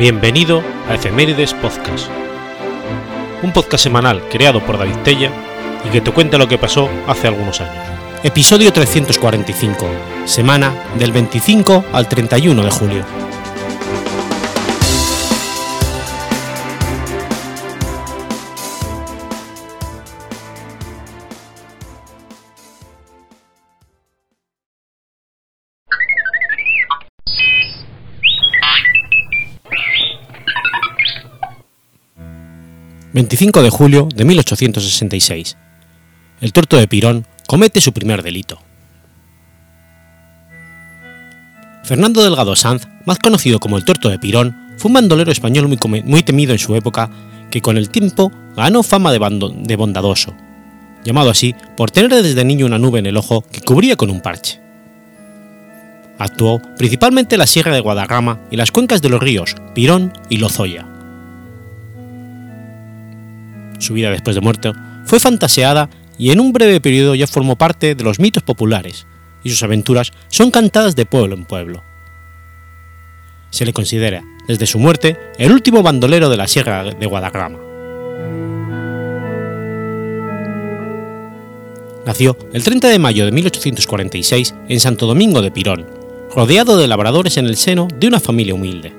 Bienvenido a Efemérides Podcast, un podcast semanal creado por David Tella y que te cuenta lo que pasó hace algunos años. Episodio 345, semana del 25 al 31 de julio. 25 de julio de 1866. El tuerto de Pirón comete su primer delito. Fernando Delgado Sanz, más conocido como el tuerto de Pirón, fue un bandolero español muy, temido en su época que con el tiempo ganó fama de, de bondadoso, llamado así por tener desde niño una nube en el ojo que cubría con un parche. Actuó principalmente en la Sierra de Guadarrama y las cuencas de los ríos Pirón y Lozoya su vida después de muerto, fue fantaseada y en un breve periodo ya formó parte de los mitos populares, y sus aventuras son cantadas de pueblo en pueblo. Se le considera, desde su muerte, el último bandolero de la Sierra de Guadarrama. Nació el 30 de mayo de 1846 en Santo Domingo de Pirón, rodeado de labradores en el seno de una familia humilde.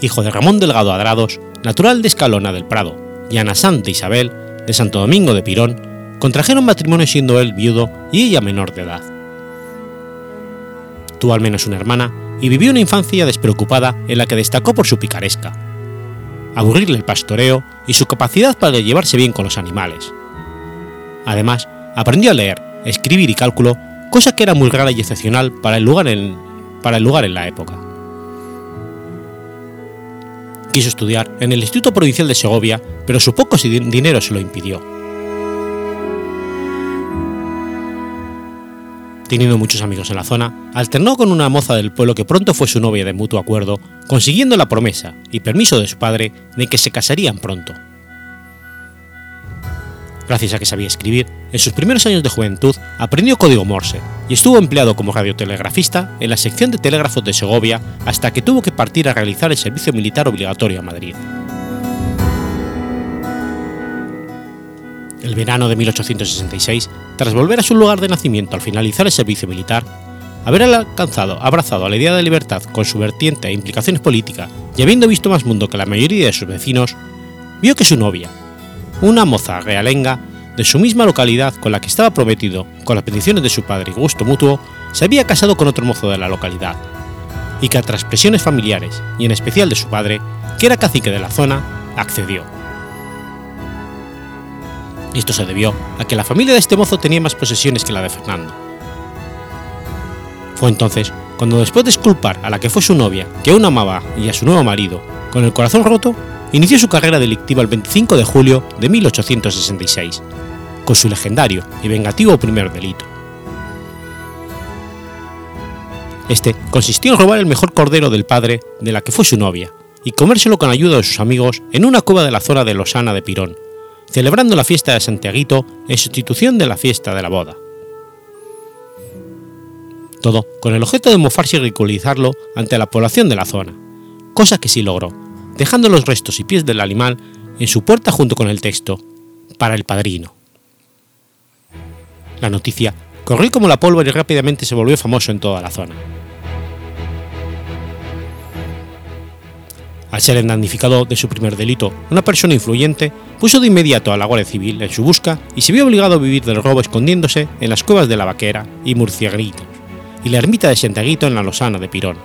Hijo de Ramón Delgado Adrados, natural de Escalona del Prado, y Ana Santa Isabel, de Santo Domingo de Pirón, contrajeron matrimonio siendo él viudo y ella menor de edad. Tuvo al menos una hermana y vivió una infancia despreocupada en la que destacó por su picaresca, aburrirle el pastoreo y su capacidad para llevarse bien con los animales. Además, aprendió a leer, escribir y cálculo, cosa que era muy rara y excepcional para el lugar en, para el lugar en la época quiso estudiar en el Instituto Provincial de Segovia, pero su poco dinero se lo impidió. Teniendo muchos amigos en la zona, alternó con una moza del pueblo que pronto fue su novia de mutuo acuerdo, consiguiendo la promesa y permiso de su padre de que se casarían pronto. Gracias a que sabía escribir, en sus primeros años de juventud aprendió código Morse y estuvo empleado como radiotelegrafista en la sección de telégrafos de Segovia hasta que tuvo que partir a realizar el servicio militar obligatorio a Madrid. El verano de 1866, tras volver a su lugar de nacimiento al finalizar el servicio militar, haber alcanzado, abrazado a la idea de libertad con su vertiente e implicaciones políticas y habiendo visto más mundo que la mayoría de sus vecinos, vio que su novia, una moza realenga de su misma localidad con la que estaba prometido con las peticiones de su padre y gusto mutuo, se había casado con otro mozo de la localidad, y que tras presiones familiares, y en especial de su padre, que era cacique de la zona, accedió. Esto se debió a que la familia de este mozo tenía más posesiones que la de Fernando. Fue entonces cuando después de esculpar a la que fue su novia, que aún amaba, y a su nuevo marido, con el corazón roto, inició su carrera delictiva el 25 de julio de 1866, con su legendario y vengativo primer delito. Este consistió en robar el mejor cordero del padre de la que fue su novia y comérselo con ayuda de sus amigos en una cueva de la zona de Losana de Pirón, celebrando la fiesta de Santiaguito en sustitución de la fiesta de la boda. Todo con el objeto de mofarse y ridiculizarlo ante la población de la zona, cosa que sí logró, dejando los restos y pies del animal en su puerta junto con el texto, para el padrino. La noticia corrió como la pólvora y rápidamente se volvió famoso en toda la zona. Al ser damnificado de su primer delito, una persona influyente puso de inmediato a la Guardia Civil en su busca y se vio obligado a vivir del robo escondiéndose en las cuevas de la Vaquera y Murciagrito y la ermita de Santiaguito en la Losana de Pirón,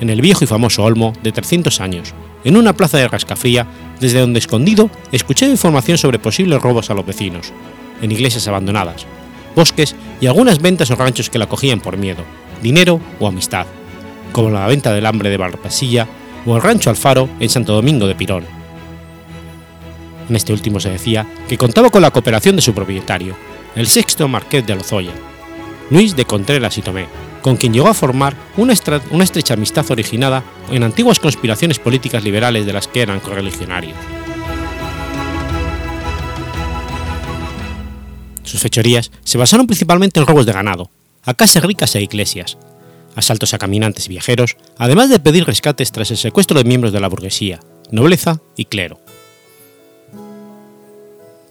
en el viejo y famoso Olmo de 300 años, en una plaza de Rascafría, desde donde escondido escuché información sobre posibles robos a los vecinos, en iglesias abandonadas, bosques y algunas ventas o ranchos que la cogían por miedo, dinero o amistad, como la venta del hambre de Barpasilla o el rancho Alfaro en Santo Domingo de Pirón. En este último se decía que contaba con la cooperación de su propietario, el sexto marqués de Lozoya, Luis de Contreras y Tomé, con quien llegó a formar una, estrecha amistad originada en antiguas conspiraciones políticas liberales de las que eran correligionarios. Sus fechorías se basaron principalmente en robos de ganado, a casas ricas e iglesias, asaltos a caminantes y viajeros, además de pedir rescates tras el secuestro de miembros de la burguesía, nobleza y clero.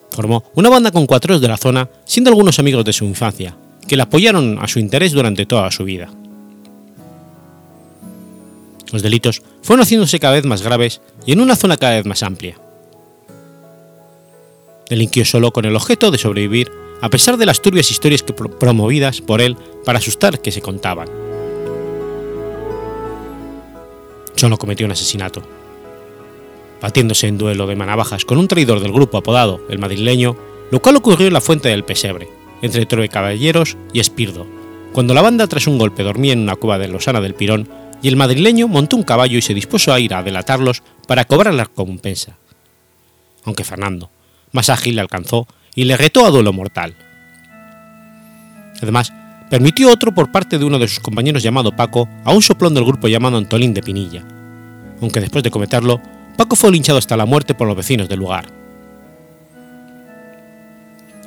Formó una banda con cuatros de la zona, siendo algunos amigos de su infancia, que le apoyaron a su interés durante toda su vida. Los delitos fueron haciéndose cada vez más graves y en una zona cada vez más amplia. Delinquió solo con el objeto de sobrevivir a pesar de las turbias historias que promovidas por él para asustar que se contaban. Solo cometió un asesinato. Batiéndose en duelo de manavajas con un traidor del grupo apodado el madrileño, lo cual ocurrió en la fuente del Pesebre, entre Caballeros y Espirdo, cuando la banda tras un golpe dormía en una cueva de Losana del Pirón y el madrileño montó un caballo y se dispuso a ir a delatarlos para cobrar la recompensa. Aunque Fernando, más ágil, le alcanzó y le retó a duelo mortal. Además, permitió otro por parte de uno de sus compañeros llamado Paco a un soplón del grupo llamado Antolín de Pinilla, aunque después de cometerlo, Paco fue linchado hasta la muerte por los vecinos del lugar.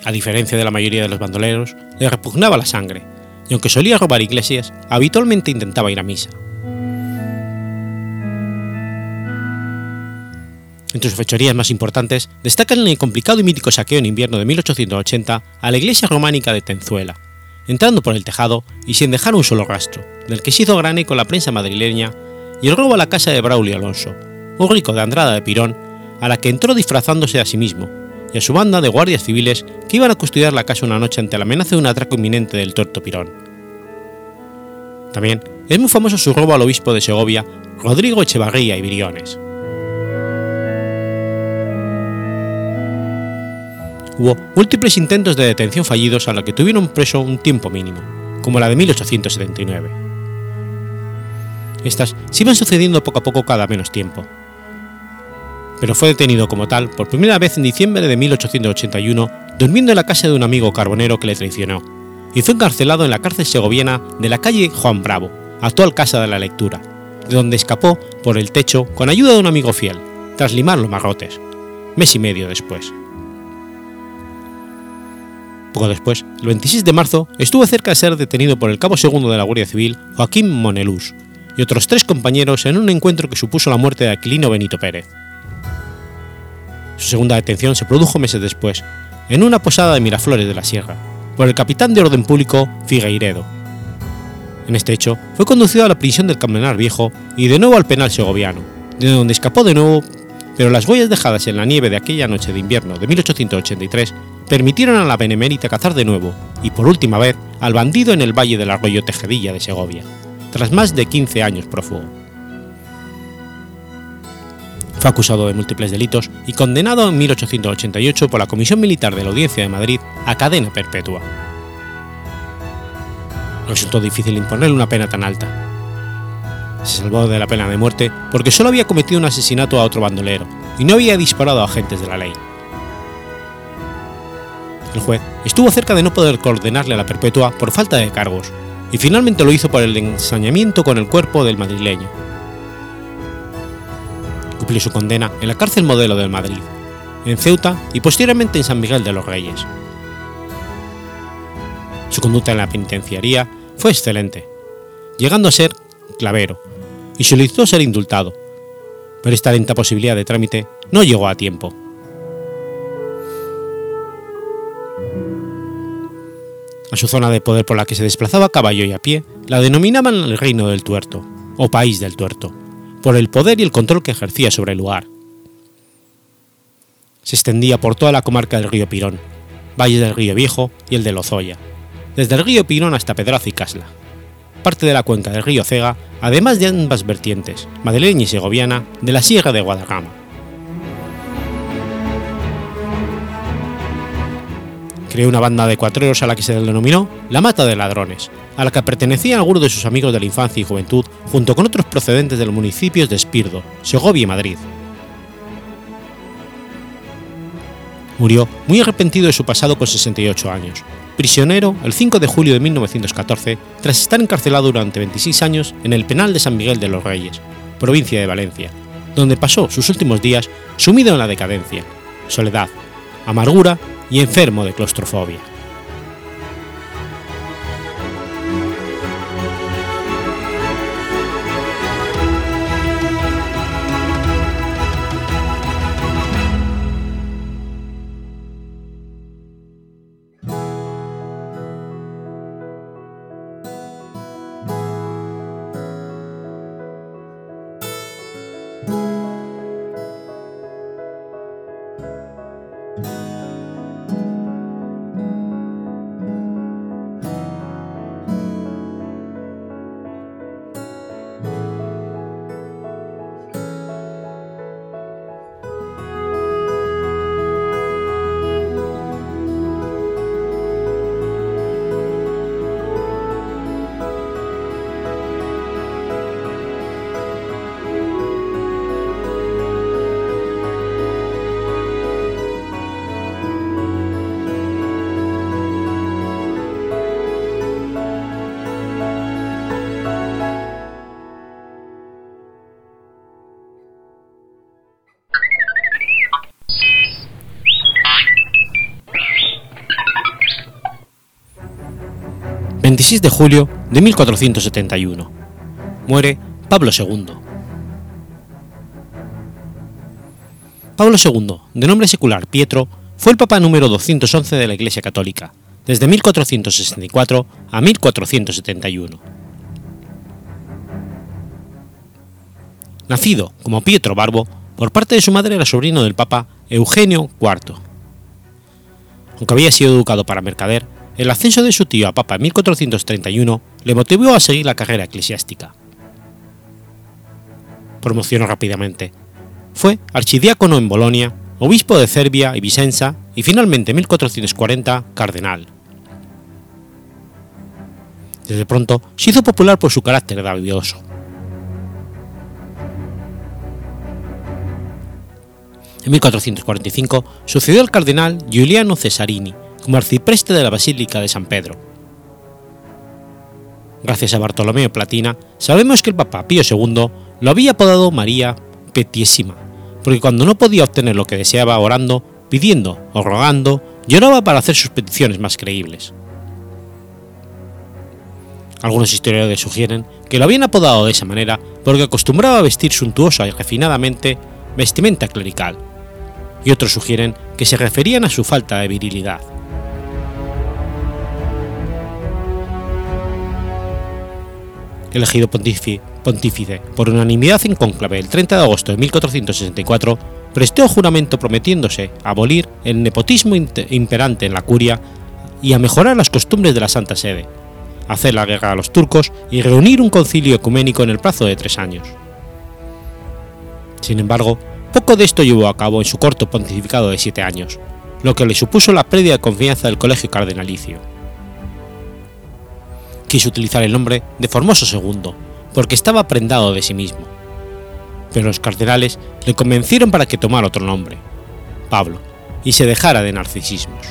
A diferencia de la mayoría de los bandoleros, le repugnaba la sangre, y aunque solía robar iglesias, habitualmente intentaba ir a misa. Entre sus fechorías más importantes destacan el complicado y mítico saqueo en invierno de 1880 a la iglesia románica de Tenzuela, entrando por el tejado y sin dejar un solo rastro, del que se hizo grane con la prensa madrileña, y el robo a la casa de Braulio Alonso, un rico de Andrada de Pirón, a la que entró disfrazándose a sí mismo, y a su banda de guardias civiles que iban a custodiar la casa una noche ante la amenaza de un atraco inminente del tuerto Pirón. También es muy famoso su robo al obispo de Segovia, Rodrigo Echevarría y Viriones. hubo múltiples intentos de detención fallidos a los que tuvieron preso un tiempo mínimo, como la de 1879. Estas se iban sucediendo poco a poco cada menos tiempo. Pero fue detenido como tal por primera vez en diciembre de 1881, durmiendo en la casa de un amigo carbonero que le traicionó, y fue encarcelado en la cárcel segoviana de la calle Juan Bravo, actual Casa de la Lectura, de donde escapó por el techo con ayuda de un amigo fiel, tras limar los marrotes, mes y medio después. Poco después, el 26 de marzo, estuvo cerca de ser detenido por el cabo segundo de la Guardia Civil, Joaquín Monelús, y otros tres compañeros en un encuentro que supuso la muerte de Aquilino Benito Pérez. Su segunda detención se produjo meses después, en una posada de Miraflores de la Sierra, por el capitán de orden público Figueiredo. En este hecho, fue conducido a la prisión del Camenar Viejo y de nuevo al penal segoviano, de donde escapó de nuevo, pero las huellas dejadas en la nieve de aquella noche de invierno de 1883 permitieron a la Benemérita cazar de nuevo, y por última vez, al bandido en el valle del arroyo Tejedilla de Segovia, tras más de 15 años prófugo. Fue acusado de múltiples delitos y condenado en 1888 por la Comisión Militar de la Audiencia de Madrid a cadena perpetua. Resultó difícil imponerle una pena tan alta. Se salvó de la pena de muerte porque solo había cometido un asesinato a otro bandolero y no había disparado a agentes de la ley. El juez estuvo cerca de no poder condenarle a la perpetua por falta de cargos, y finalmente lo hizo por el ensañamiento con el cuerpo del madrileño. Cumplió su condena en la cárcel modelo del Madrid, en Ceuta y posteriormente en San Miguel de los Reyes. Su conducta en la penitenciaría fue excelente, llegando a ser clavero, y solicitó ser indultado, pero esta lenta posibilidad de trámite no llegó a tiempo. A su zona de poder por la que se desplazaba a caballo y a pie la denominaban el Reino del Tuerto, o País del Tuerto, por el poder y el control que ejercía sobre el lugar. Se extendía por toda la comarca del río Pirón, valle del río Viejo y el de Lozoya, desde el río Pirón hasta Pedraz y Casla, parte de la cuenca del río Cega, además de ambas vertientes, madrileña y segoviana, de la Sierra de Guadarrama. creó una banda de cuatreros a la que se denominó la Mata de Ladrones, a la que pertenecían algunos de sus amigos de la infancia y juventud, junto con otros procedentes de los municipios de Espirdo, Segovia y Madrid. Murió muy arrepentido de su pasado con 68 años, prisionero el 5 de julio de 1914 tras estar encarcelado durante 26 años en el penal de San Miguel de los Reyes, provincia de Valencia, donde pasó sus últimos días sumido en la decadencia, soledad, amargura y enfermo de claustrofobia. 26 de julio de 1471. Muere Pablo II. Pablo II, de nombre secular Pietro, fue el papa número 211 de la Iglesia Católica, desde 1464 a 1471. Nacido como Pietro Barbo, por parte de su madre era sobrino del papa Eugenio IV. Aunque había sido educado para mercader, el ascenso de su tío a papa en 1431 le motivó a seguir la carrera eclesiástica. Promocionó rápidamente. Fue archidiácono en Bolonia, obispo de Cervia y Vicenza y finalmente en 1440 cardenal. Desde pronto se hizo popular por su carácter davioso. En 1445 sucedió al cardenal Giuliano Cesarini como arcipreste de la Basílica de San Pedro. Gracias a Bartolomeo Platina sabemos que el Papa Pío II lo había apodado María Petiesima, porque cuando no podía obtener lo que deseaba orando, pidiendo o rogando, lloraba para hacer sus peticiones más creíbles. Algunos historiadores sugieren que lo habían apodado de esa manera porque acostumbraba a vestir suntuosa y refinadamente vestimenta clerical, y otros sugieren que se referían a su falta de virilidad. Elegido pontífice por unanimidad en cónclave el 30 de agosto de 1464, prestó juramento prometiéndose abolir el nepotismo imperante en la curia y a mejorar las costumbres de la Santa Sede, hacer la guerra a los turcos y reunir un concilio ecuménico en el plazo de tres años. Sin embargo, poco de esto llevó a cabo en su corto pontificado de siete años, lo que le supuso la pérdida de confianza del colegio cardenalicio. Quiso utilizar el nombre de Formoso II, porque estaba prendado de sí mismo. Pero los cardenales le convencieron para que tomara otro nombre, Pablo, y se dejara de narcisismos.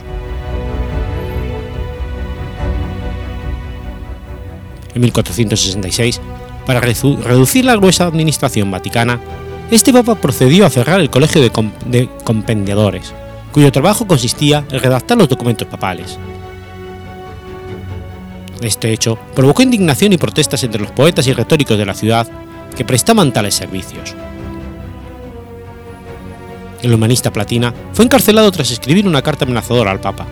En 1466, para reducir la gruesa administración vaticana, este papa procedió a cerrar el colegio de, compendiadores, cuyo trabajo consistía en redactar los documentos papales. Este hecho provocó indignación y protestas entre los poetas y retóricos de la ciudad que prestaban tales servicios. El humanista Platina fue encarcelado tras escribir una carta amenazadora al Papa,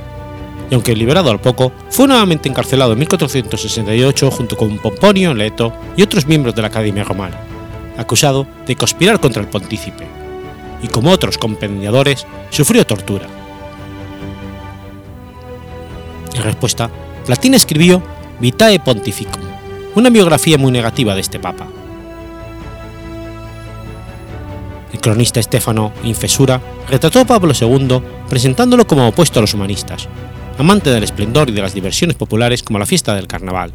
y aunque liberado al poco, fue nuevamente encarcelado en 1468 junto con Pomponio Leto y otros miembros de la Academia Romana acusado de conspirar contra el pontícipe, y como otros compendiadores, sufrió tortura. En respuesta, Platina escribió Vitae Pontificum, una biografía muy negativa de este papa. El cronista Estefano Infesura retrató a Pablo II presentándolo como opuesto a los humanistas, amante del esplendor y de las diversiones populares como la fiesta del carnaval,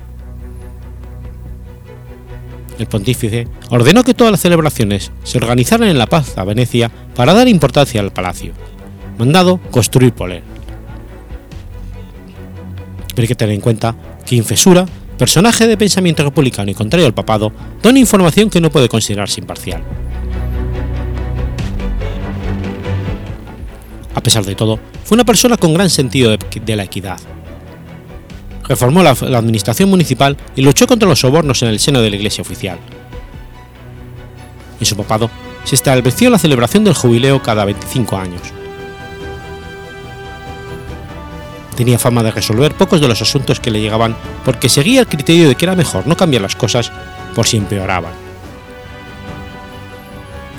el pontífice ordenó que todas las celebraciones se organizaran en la Paz a Venecia para dar importancia al palacio, mandado construir por él. Pero hay que tener en cuenta que Infesura, personaje de pensamiento republicano y contrario al papado, da una información que no puede considerarse imparcial. A pesar de todo, fue una persona con gran sentido de la equidad, reformó la, administración municipal y luchó contra los sobornos en el seno de la Iglesia oficial. En su papado se estableció la celebración del jubileo cada 25 años. Tenía fama de resolver pocos de los asuntos que le llegaban porque seguía el criterio de que era mejor no cambiar las cosas por si empeoraban.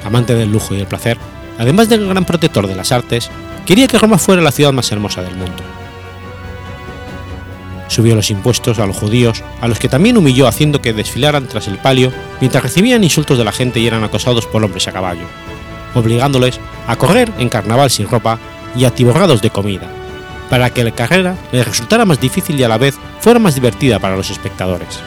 Amante del lujo y el placer, además del gran protector de las artes, quería que Roma fuera la ciudad más hermosa del mundo subió los impuestos a los judíos, a los que también humilló haciendo que desfilaran tras el palio mientras recibían insultos de la gente y eran acosados por hombres a caballo, obligándoles a correr en carnaval sin ropa y atiborrados de comida, para que la carrera les resultara más difícil y a la vez fuera más divertida para los espectadores.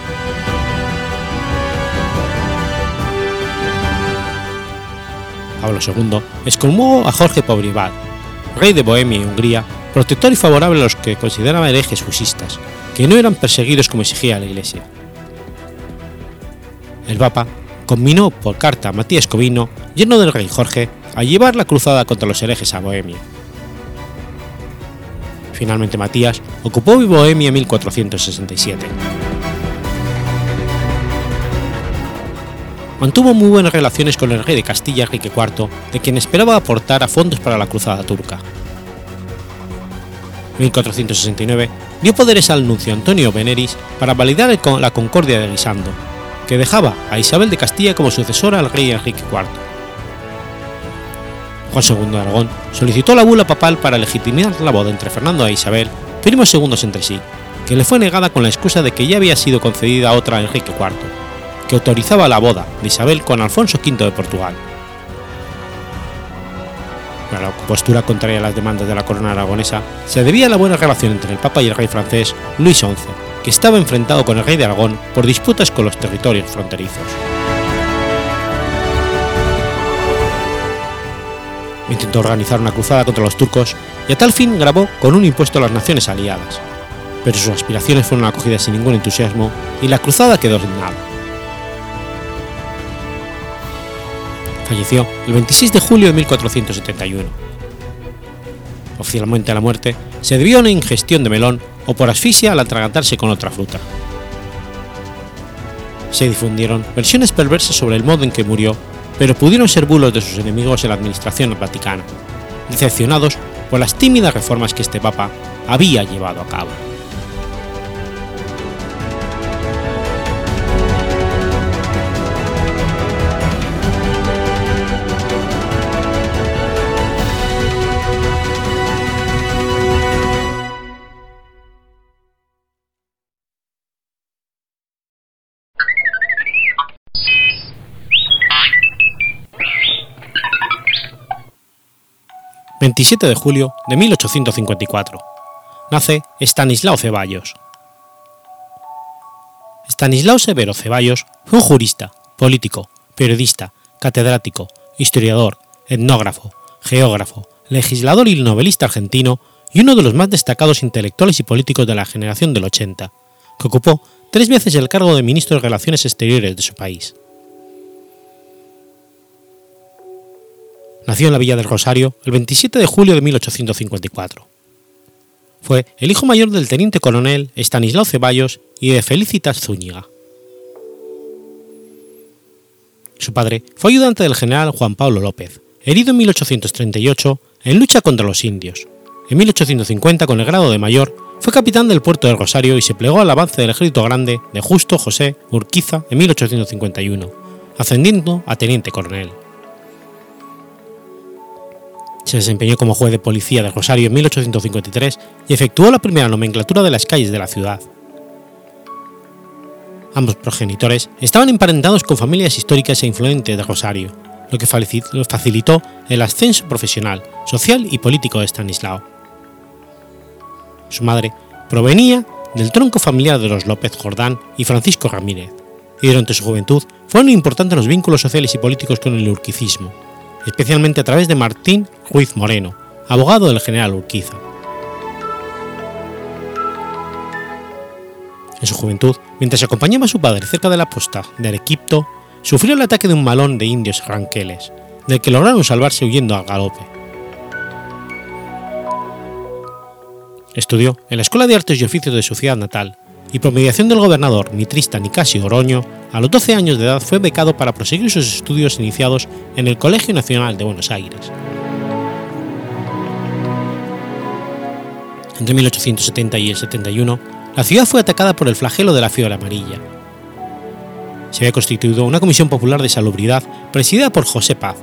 Pablo II excomulgó a Jorge Pobrivat, rey de Bohemia y Hungría, protector y favorable a los que consideraba herejes fusistas, que no eran perseguidos como exigía la Iglesia. El Papa combinó por carta a Matías Covino, lleno del rey Jorge, a llevar la cruzada contra los herejes a Bohemia. Finalmente Matías ocupó Bohemia en 1467. Mantuvo muy buenas relaciones con el rey de Castilla Enrique IV, de quien esperaba aportar a fondos para la cruzada turca. En 1469 dio poderes al nuncio Antonio Veneris para validar la concordia de Guisando, que dejaba a Isabel de Castilla como sucesora al rey Enrique IV. Juan II de Aragón solicitó la bula papal para legitimar la boda entre Fernando e Isabel, primos segundos entre sí, que le fue negada con la excusa de que ya había sido concedida a otra a Enrique IV, que autorizaba la boda de Isabel con Alfonso V de Portugal. La postura contraria a las demandas de la corona aragonesa se debía a la buena relación entre el Papa y el rey francés Luis XI, que estaba enfrentado con el rey de Aragón por disputas con los territorios fronterizos. Intentó organizar una cruzada contra los turcos y a tal fin grabó con un impuesto a las naciones aliadas, pero sus aspiraciones fueron acogidas sin ningún entusiasmo y la cruzada quedó sin nada. Falleció el 26 de julio de 1471. Oficialmente a la muerte se debió a una ingestión de melón o por asfixia al atragantarse con otra fruta. Se difundieron versiones perversas sobre el modo en que murió, pero pudieron ser bulos de sus enemigos en la administración vaticana, decepcionados por las tímidas reformas que este papa había llevado a cabo. 27 de julio de 1854. Nace Estanislao Ceballos. Estanislao Severo Ceballos fue un jurista, político, periodista, catedrático, historiador, etnógrafo, geógrafo, legislador y novelista argentino y uno de los más destacados intelectuales y políticos de la generación del 80, que ocupó tres veces el cargo de ministro de Relaciones Exteriores de su país. Nació en la Villa del Rosario el 27 de julio de 1854. Fue el hijo mayor del teniente coronel Estanislao Ceballos y de Felicitas Zúñiga. Su padre fue ayudante del general Juan Pablo López, herido en 1838 en lucha contra los indios. En 1850, con el grado de mayor, fue capitán del puerto de Rosario y se plegó al avance del ejército grande de Justo José Urquiza en 1851, ascendiendo a teniente coronel. Se desempeñó como juez de policía de Rosario en 1853 y efectuó la primera nomenclatura de las calles de la ciudad. Ambos progenitores estaban emparentados con familias históricas e influentes de Rosario, lo que facilitó el ascenso profesional, social y político de Stanislao. Su madre provenía del tronco familiar de los López Jordán y Francisco Ramírez, y durante su juventud fueron importantes los vínculos sociales y políticos con el urquicismo, especialmente a través de Martín Ruiz Moreno, abogado del general Urquiza. En su juventud, mientras acompañaba a su padre cerca de la posta de Arequipto, sufrió el ataque de un malón de indios ranqueles, del que lograron salvarse huyendo al galope. Estudió en la Escuela de Artes y Oficios de su ciudad natal y por mediación del gobernador Mitrista Nicasio Oroño, a los 12 años de edad fue becado para proseguir sus estudios iniciados en el Colegio Nacional de Buenos Aires. Entre 1870 y el 71, la ciudad fue atacada por el flagelo de la fiebre amarilla. Se había constituido una comisión popular de salubridad presidida por José Paz,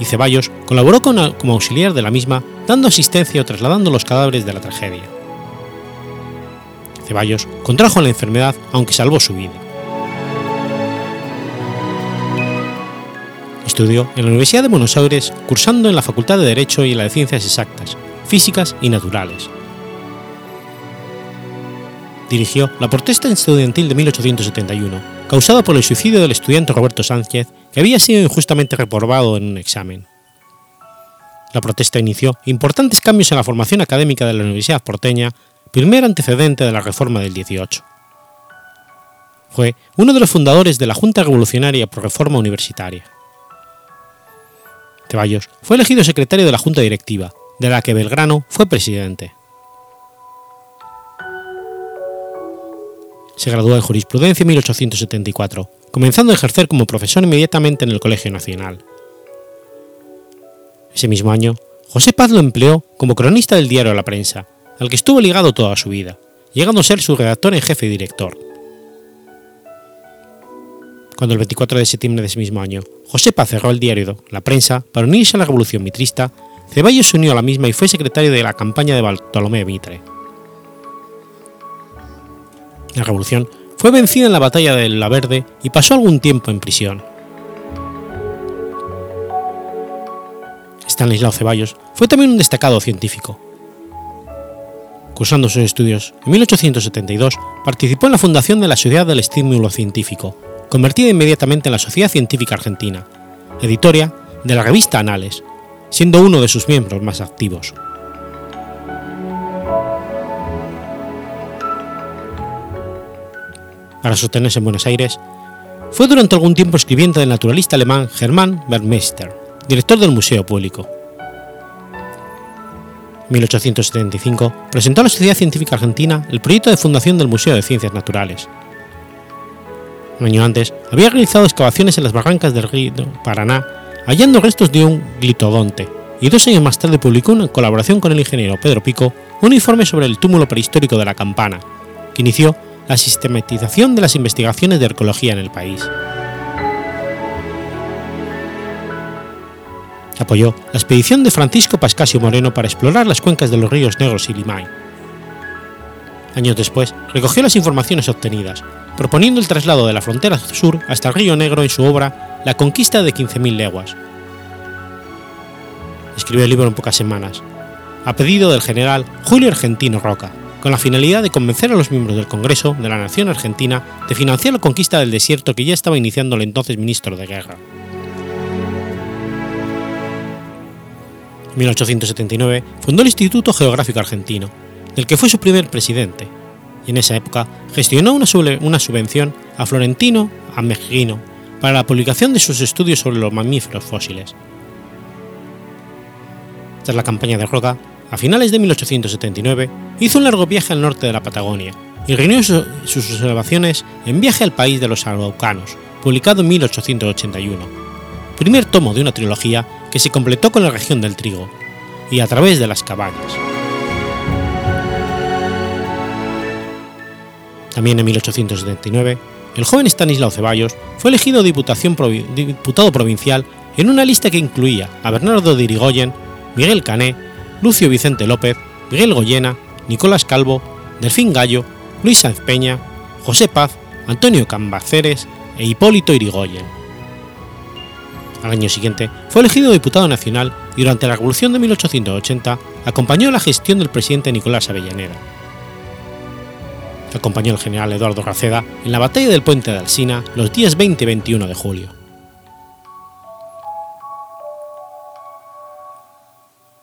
y Ceballos colaboró como auxiliar de la misma, dando asistencia o trasladando los cadáveres de la tragedia. Ceballos contrajo la enfermedad aunque salvó su vida. Estudió en la Universidad de Buenos Aires cursando en la Facultad de Derecho y en la de Ciencias Exactas, Físicas y Naturales. Dirigió la protesta estudiantil de 1871, causada por el suicidio del estudiante Roberto Sánchez, que había sido injustamente reprobado en un examen. La protesta inició importantes cambios en la formación académica de la Universidad porteña primer antecedente de la Reforma del 18. Fue uno de los fundadores de la Junta Revolucionaria por Reforma Universitaria. Ceballos fue elegido secretario de la Junta Directiva, de la que Belgrano fue presidente. Se graduó en jurisprudencia en 1874, comenzando a ejercer como profesor inmediatamente en el Colegio Nacional. Ese mismo año, José Paz lo empleó como cronista del diario La Prensa al que estuvo ligado toda su vida, llegando a ser su redactor en jefe y director. Cuando el 24 de septiembre de ese mismo año, José Paz cerró el diario La Prensa para unirse a la Revolución Mitrista, Ceballos se unió a la misma y fue secretario de la campaña de Bartolomé Mitre. La revolución fue vencida en la batalla de La Verde y pasó algún tiempo en prisión. Stanislao Ceballos fue también un destacado científico. Cursando sus estudios, en 1872 participó en la fundación de la Sociedad del Estímulo Científico, convertida inmediatamente en la Sociedad Científica Argentina, editoria de la revista Anales, siendo uno de sus miembros más activos. Para sostenerse en Buenos Aires, fue durante algún tiempo escribiente del naturalista alemán Germán Bergmeister, director del Museo Público. En 1875 presentó a la Sociedad Científica Argentina el proyecto de fundación del Museo de Ciencias Naturales. Un año antes había realizado excavaciones en las barrancas del río Paraná, hallando restos de un glitodonte, y dos años más tarde publicó en colaboración con el ingeniero Pedro Pico un informe sobre el túmulo prehistórico de la Campana, que inició la sistematización de las investigaciones de arqueología en el país. Apoyó la expedición de Francisco Pascasio Moreno para explorar las cuencas de los ríos Negros y Limay. Años después, recogió las informaciones obtenidas, proponiendo el traslado de la frontera sur hasta el Río Negro en su obra La conquista de 15.000 leguas. Escribió el libro en pocas semanas, a pedido del general Julio Argentino Roca, con la finalidad de convencer a los miembros del Congreso de la Nación Argentina de financiar la conquista del desierto que ya estaba iniciando el entonces ministro de Guerra. 1879 fundó el Instituto Geográfico Argentino, del que fue su primer presidente, y en esa época gestionó una, una subvención a Florentino Ameghino para la publicación de sus estudios sobre los mamíferos fósiles. Tras la campaña de Roca, a finales de 1879 hizo un largo viaje al norte de la Patagonia y reunió su, sus observaciones en Viaje al País de los Araucanos, publicado en 1881, primer tomo de una trilogía que se completó con la región del trigo y a través de las cabañas. También en 1879, el joven Stanislao Ceballos fue elegido diputado provincial en una lista que incluía a Bernardo de Irigoyen, Miguel Cané, Lucio Vicente López, Miguel Goyena, Nicolás Calvo, Delfín Gallo, Luis Sáenz Peña, José Paz, Antonio Cambaceres e Hipólito Irigoyen. Al año siguiente fue elegido diputado nacional y durante la Revolución de 1880 acompañó la gestión del presidente Nicolás Avellaneda. Acompañó al general Eduardo Raceda en la batalla del puente de Alsina los días 20 y 21 de julio.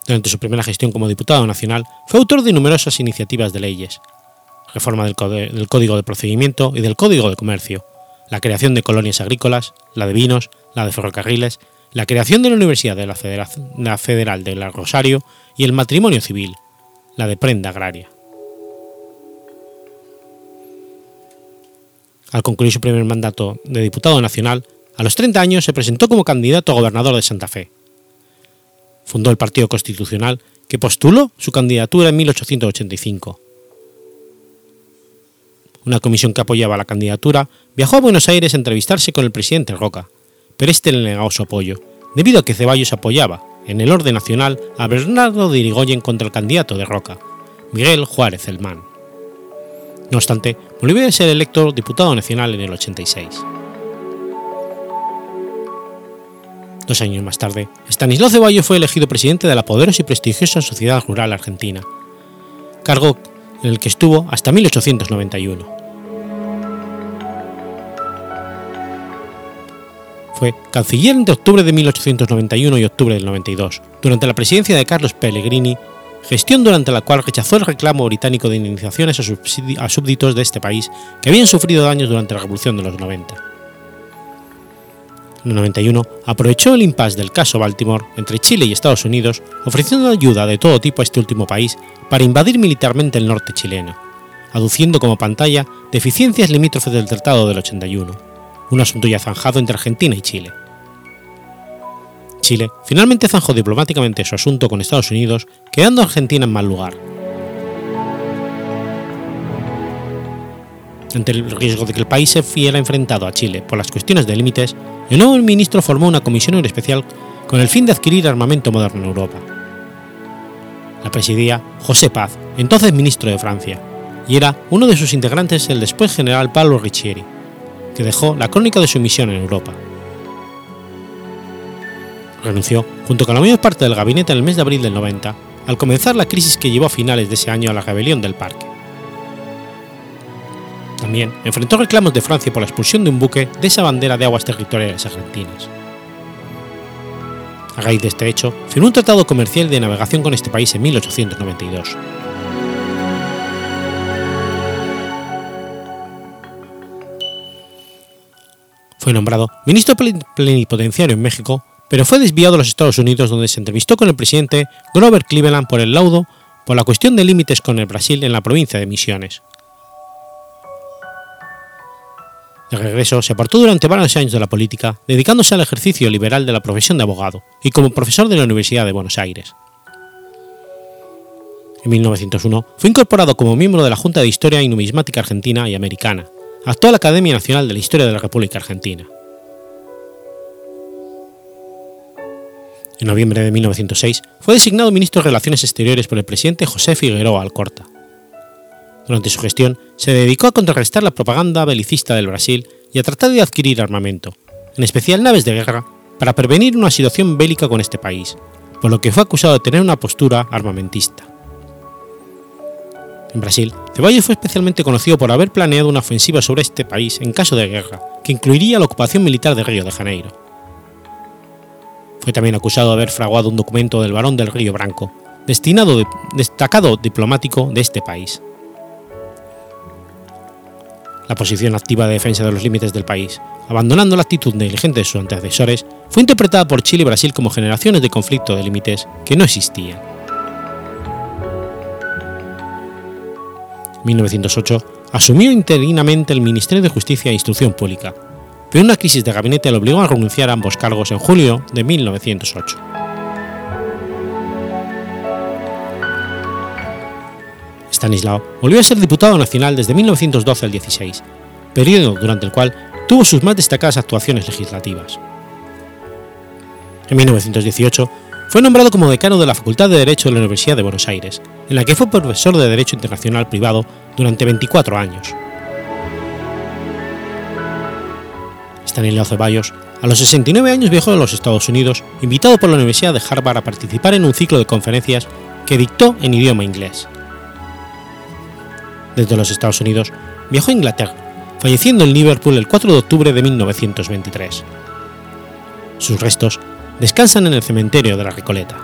Durante su primera gestión como diputado nacional, fue autor de numerosas iniciativas de leyes, reforma del, del, Código de Procedimiento y del Código de Comercio, la creación de colonias agrícolas, la de vinos, la de ferrocarriles, la creación de la Universidad de la, Federal de Rosario y el matrimonio civil, la de prenda agraria. Al concluir su primer mandato de diputado nacional, a los 30 años se presentó como candidato a gobernador de Santa Fe. Fundó el Partido Constitucional, que postuló su candidatura en 1885. Una comisión que apoyaba la candidatura viajó a Buenos Aires a entrevistarse con el presidente Roca, pero este le negó su apoyo, debido a que Ceballos apoyaba, en el orden nacional, a Bernardo de Irigoyen contra el candidato de Roca, Miguel Juárez Elmán. No obstante, volvió a ser electo diputado nacional en el 86. Dos años más tarde, Stanislao Ceballos fue elegido presidente de la poderosa y prestigiosa Sociedad Rural Argentina, cargo en el que estuvo hasta 1891. Fue canciller entre octubre de 1891 y octubre del 92, durante la presidencia de Carlos Pellegrini, gestión durante la cual rechazó el reclamo británico de indemnizaciones a súbditos de este país que habían sufrido daños durante la Revolución de los 90. En el 91 aprovechó el impasse del caso Baltimore entre Chile y Estados Unidos, ofreciendo ayuda de todo tipo a este último país para invadir militarmente el norte chileno, aduciendo como pantalla deficiencias limítrofes del Tratado del 81, un asunto ya zanjado entre Argentina y Chile. Chile finalmente zanjó diplomáticamente su asunto con Estados Unidos, quedando Argentina en mal lugar. Ante el riesgo de que el país se viera enfrentado a Chile por las cuestiones de límites, el nuevo ministro formó una comisión especial con el fin de adquirir armamento moderno en Europa. La presidía José Paz, entonces ministro de Francia, y era uno de sus integrantes el después general Paolo Riccieri, que dejó la crónica de su misión en Europa. Renunció, junto con la mayor parte del gabinete en el mes de abril del 90, al comenzar la crisis que llevó a finales de ese año a la rebelión del parque. También enfrentó reclamos de Francia por la expulsión de un buque de esa bandera de aguas territoriales argentinas. A raíz de este hecho, firmó un tratado comercial de navegación con este país en 1892. Fue nombrado ministro plenipotenciario en México, pero fue desviado a los Estados Unidos donde se entrevistó con el presidente Grover Cleveland por el laudo por la cuestión de límites con el Brasil en la provincia de Misiones. De regreso, se apartó durante varios años de la política, dedicándose al ejercicio liberal de la profesión de abogado y como profesor de la Universidad de Buenos Aires. En 1901 fue incorporado como miembro de la Junta de Historia y Numismática Argentina y Americana, actual Academia Nacional de la Historia de la República Argentina. En noviembre de 1906 fue designado ministro de Relaciones Exteriores por el presidente José Figueroa Alcorta. Durante su gestión se dedicó a contrarrestar la propaganda belicista del Brasil y a tratar de adquirir armamento, en especial naves de guerra, para prevenir una situación bélica con este país, por lo que fue acusado de tener una postura armamentista. En Brasil, Ceballos fue especialmente conocido por haber planeado una ofensiva sobre este país en caso de guerra, que incluiría la ocupación militar de Río de Janeiro. Fue también acusado de haber fraguado un documento del Barón del Río Branco, destinado de, destacado diplomático de este país. La posición activa de defensa de los límites del país, abandonando la actitud negligente de sus antecesores, fue interpretada por Chile y Brasil como generaciones de conflicto de límites que no existían. 1908 asumió interinamente el Ministerio de Justicia e Instrucción Pública, pero una crisis de gabinete le obligó a renunciar a ambos cargos en julio de 1908. Stanislao volvió a ser diputado nacional desde 1912 al 16, periodo durante el cual tuvo sus más destacadas actuaciones legislativas. En 1918 fue nombrado como decano de la Facultad de Derecho de la Universidad de Buenos Aires, en la que fue profesor de Derecho Internacional Privado durante 24 años. Stanislao Ceballos, a los 69 años viajó a los Estados Unidos, invitado por la Universidad de Harvard a participar en un ciclo de conferencias que dictó en idioma inglés. Desde los Estados Unidos viajó a Inglaterra, falleciendo en Liverpool el 4 de octubre de 1923. Sus restos descansan en el cementerio de la Recoleta.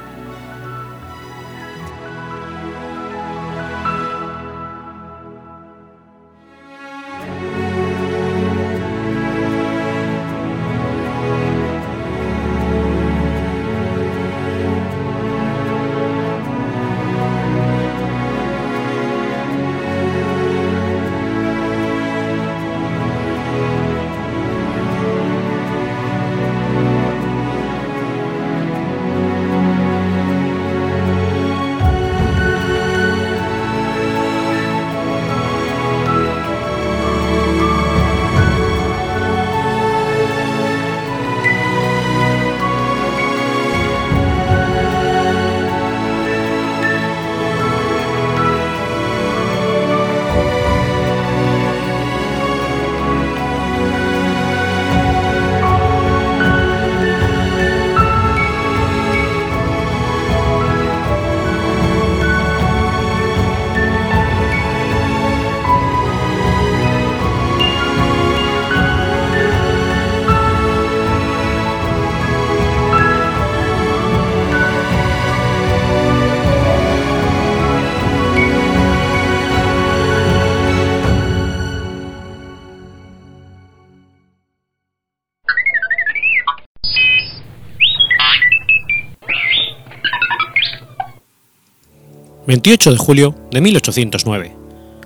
28 de julio de 1809,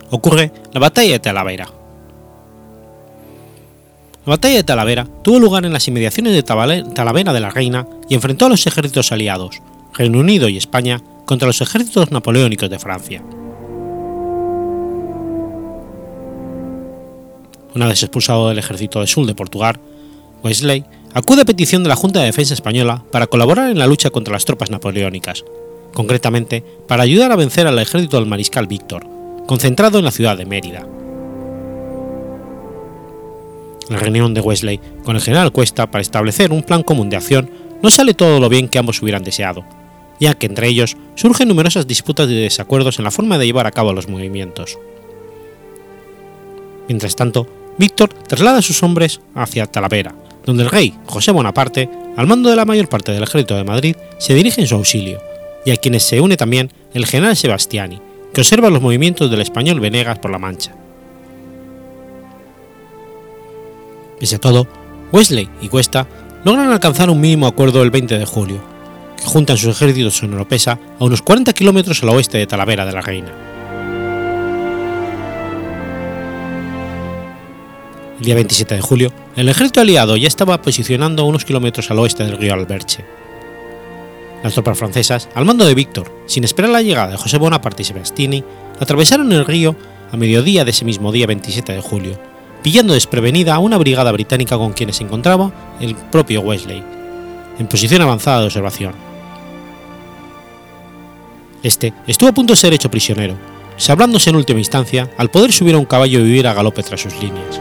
ocurre la Batalla de Talavera. La batalla de Talavera tuvo lugar en las inmediaciones de Talavera de la Reina y enfrentó a los ejércitos aliados, Reino Unido y España, contra los ejércitos napoleónicos de Francia. Una vez expulsado del ejército de Sul de Portugal, Wesley acude a petición de la Junta de Defensa Española para colaborar en la lucha contra las tropas napoleónicas, concretamente para ayudar a vencer al ejército del mariscal Víctor, concentrado en la ciudad de Mérida la reunión de Wesley con el general Cuesta para establecer un plan común de acción no sale todo lo bien que ambos hubieran deseado, ya que entre ellos surgen numerosas disputas y desacuerdos en la forma de llevar a cabo los movimientos. Mientras tanto, Víctor traslada a sus hombres hacia Talavera, donde el rey José Bonaparte, al mando de la mayor parte del ejército de Madrid, se dirige en su auxilio, y a quienes se une también el general Sebastiani, que observa los movimientos del español Venegas por la Mancha. Pese a todo, Wesley y Cuesta logran alcanzar un mínimo acuerdo el 20 de julio, que juntan sus ejércitos en Oropesa a unos 40 kilómetros al oeste de Talavera de la Reina. El día 27 de julio, el ejército aliado ya estaba posicionando a unos kilómetros al oeste del río Alberche. Las tropas francesas, al mando de Víctor, sin esperar la llegada de José Bonaparte y Sebastiani, atravesaron el río a mediodía de ese mismo día 27 de julio, pillando desprevenida a una brigada británica con quienes se encontraba el propio Wesley, en posición avanzada de observación. Este estuvo a punto de ser hecho prisionero, sabrándose en última instancia al poder subir a un caballo y vivir a galope tras sus líneas.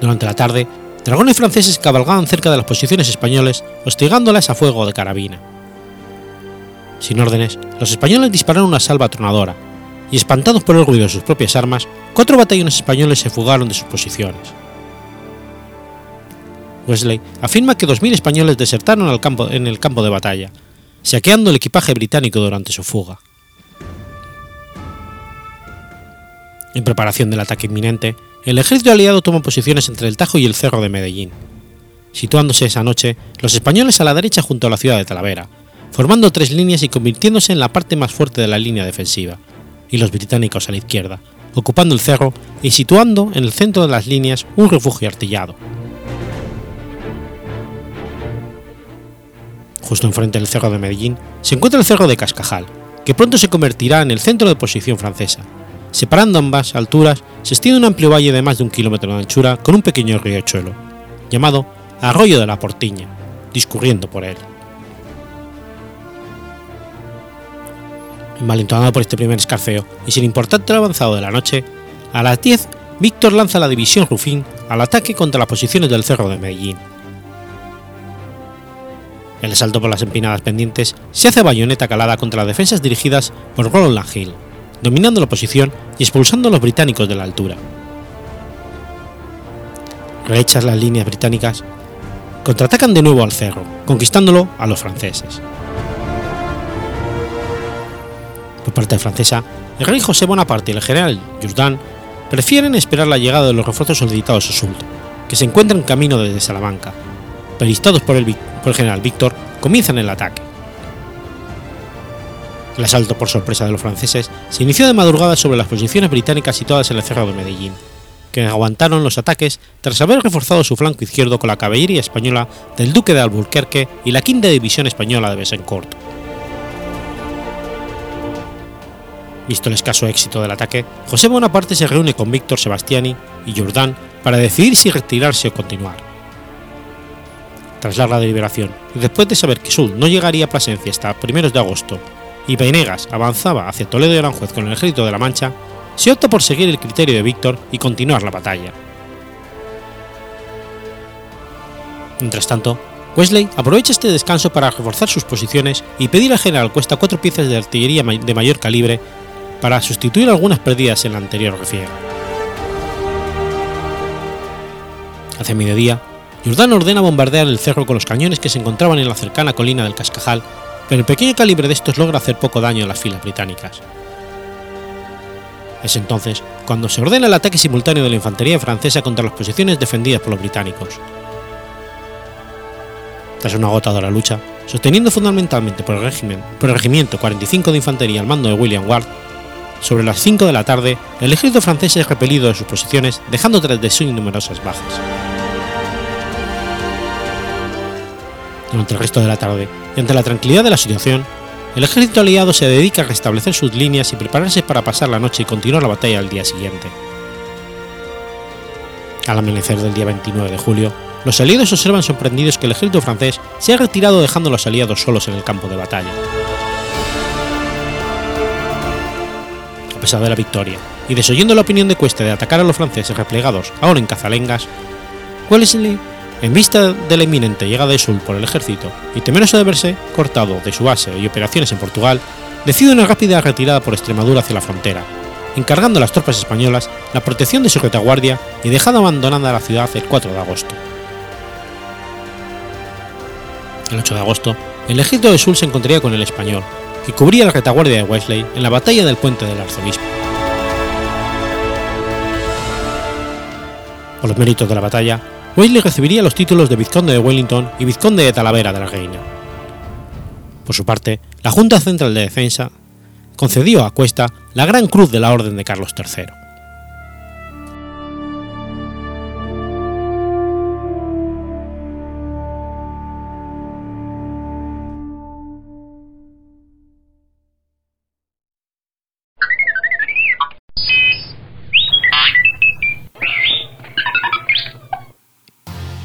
Durante la tarde, dragones franceses cabalgaban cerca de las posiciones españoles, hostigándolas a fuego de carabina. Sin órdenes, los españoles dispararon una salva tronadora, y espantados por el ruido de sus propias armas, cuatro batallones españoles se fugaron de sus posiciones. Wesley afirma que 2.000 españoles desertaron en el campo de batalla, saqueando el equipaje británico durante su fuga. En preparación del ataque inminente, el ejército aliado tomó posiciones entre el Tajo y el Cerro de Medellín, situándose esa noche los españoles a la derecha junto a la ciudad de Talavera, formando tres líneas y convirtiéndose en la parte más fuerte de la línea defensiva, y los británicos a la izquierda, ocupando el cerro y situando en el centro de las líneas un refugio artillado. Justo enfrente del cerro de Medellín se encuentra el cerro de Cascajal, que pronto se convertirá en el centro de posición francesa. Separando ambas alturas se extiende un amplio valle de más de un kilómetro de anchura con un pequeño riachuelo, llamado Arroyo de la Portiña, discurriendo por él. Envalentonado por este primer escarceo y sin importar el avanzado de la noche, a las 10 Víctor lanza la división Rufín al ataque contra las posiciones del cerro de Medellín. El asalto por las empinadas pendientes se hace bayoneta calada contra las defensas dirigidas por Roland Hill, dominando la posición y expulsando a los británicos de la altura. Rehechas las líneas británicas, contraatacan de nuevo al cerro, conquistándolo a los franceses. Por parte francesa, el rey José Bonaparte y el general Jourdan prefieren esperar la llegada de los refuerzos solicitados a Soult, que se encuentran en camino desde Salamanca. Peristados por el, por el general Víctor, comienzan el ataque. El asalto por sorpresa de los franceses se inició de madrugada sobre las posiciones británicas situadas en el cerro de Medellín, que aguantaron los ataques tras haber reforzado su flanco izquierdo con la caballería española del duque de Alburquerque y la quinta división española de Besancourt. Visto el escaso éxito del ataque, José Bonaparte se reúne con Víctor Sebastiani y Jourdan para decidir si retirarse o continuar. Tras larga deliberación, y después de saber que Sul no llegaría a Plasencia hasta primeros de agosto y Venegas avanzaba hacia Toledo y Aranjuez con el ejército de la Mancha, se opta por seguir el criterio de Víctor y continuar la batalla. Mientras tanto, Wesley aprovecha este descanso para reforzar sus posiciones y pedir al general Cuesta cuatro piezas de artillería de mayor calibre para sustituir algunas perdidas en la anterior refriega. Hacia mediodía, Jourdan ordena bombardear el cerro con los cañones que se encontraban en la cercana colina del Cascajal, pero el pequeño calibre de estos logra hacer poco daño a las filas británicas. Es entonces cuando se ordena el ataque simultáneo de la infantería francesa contra las posiciones defendidas por los británicos. Tras una agotadora lucha, sosteniendo fundamentalmente por el, por el Regimiento 45 de Infantería al mando de William Ward, sobre las 5 de la tarde, el ejército francés es repelido de sus posiciones, dejando tras de sí numerosas bajas. Durante el resto de la tarde, y ante la tranquilidad de la situación, el ejército aliado se dedica a restablecer sus líneas y prepararse para pasar la noche y continuar la batalla al día siguiente. Al amanecer del día 29 de julio, los aliados observan sorprendidos que el ejército francés se ha retirado dejando a los aliados solos en el campo de batalla. A pesar de la victoria, y desoyendo la opinión de Cuesta de atacar a los franceses replegados ahora en Cazalengas, Wellesley, en vista de la inminente llegada de Sul por el ejército y temeroso de verse cortado de su base y operaciones en Portugal, decide una rápida retirada por Extremadura hacia la frontera, encargando a las tropas españolas la protección de su retaguardia y dejando abandonada la ciudad el 4 de agosto. El 8 de agosto, el ejército de Sul se encontraría con el español, que cubría la retaguardia de Wesley en la batalla del puente del arzobispo. Por los méritos de la batalla, Wesley recibiría los títulos de vizconde de Wellington y vizconde de Talavera de la Reina. Por su parte, la Junta Central de Defensa concedió a Cuesta la Gran Cruz de la Orden de Carlos III.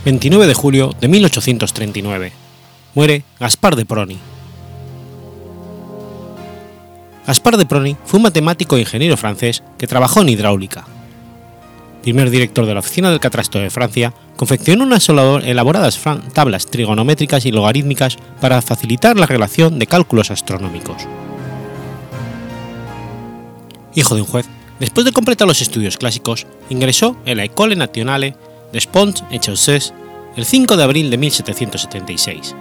29 de julio de 1839. Muere Gaspar de Prony. Gaspar de Prony fue un matemático e ingeniero francés que trabajó en hidráulica. Primer director de la Oficina del Catastro de Francia, confeccionó unas elaboradas tablas trigonométricas y logarítmicas para facilitar la relación de cálculos astronómicos. Hijo de un juez, después de completar los estudios clásicos, ingresó en la École Nationale de Sponge en Chaussés el 5 de abril de 1776.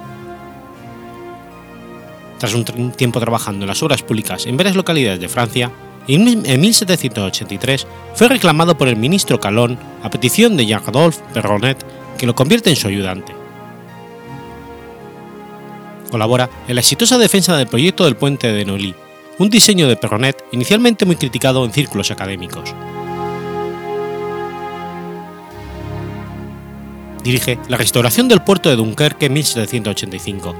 Tras un tiempo trabajando en las obras públicas en varias localidades de Francia, en 1783 fue reclamado por el ministro Calón a petición de Jean-Adolphe Perronet, que lo convierte en su ayudante. Colabora en la exitosa defensa del proyecto del puente de Nolly, un diseño de Perronet inicialmente muy criticado en círculos académicos. Dirige la restauración del puerto de Dunkerque en 1785,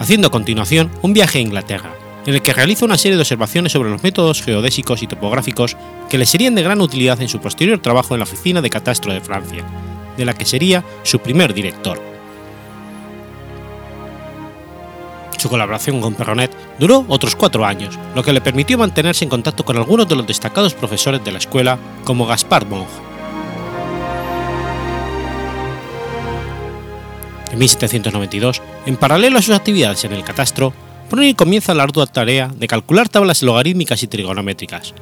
haciendo a continuación un viaje a Inglaterra, en el que realiza una serie de observaciones sobre los métodos geodésicos y topográficos que le serían de gran utilidad en su posterior trabajo en la Oficina de Catastro de Francia, de la que sería su primer director. Su colaboración con Perronet duró otros cuatro años, lo que le permitió mantenerse en contacto con algunos de los destacados profesores de la escuela, como Gaspard Monge. En 1792, en paralelo a sus actividades en el catastro, Bruni comienza la ardua tarea de calcular tablas logarítmicas y trigonométricas,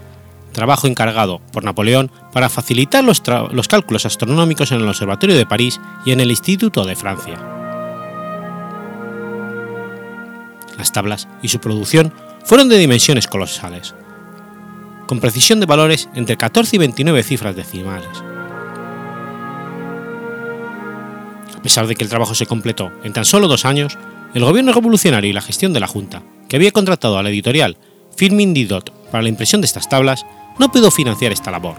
trabajo encargado por Napoleón para facilitar los, los, cálculos astronómicos en el Observatorio de París y en el Instituto de Francia. Las tablas y su producción fueron de dimensiones colosales, con precisión de valores entre 14 y 29 cifras decimales. A pesar de que el trabajo se completó en tan solo dos años, el gobierno revolucionario y la gestión de la Junta, que había contratado a la editorial Firmin Didot para la impresión de estas tablas, no pudo financiar esta labor.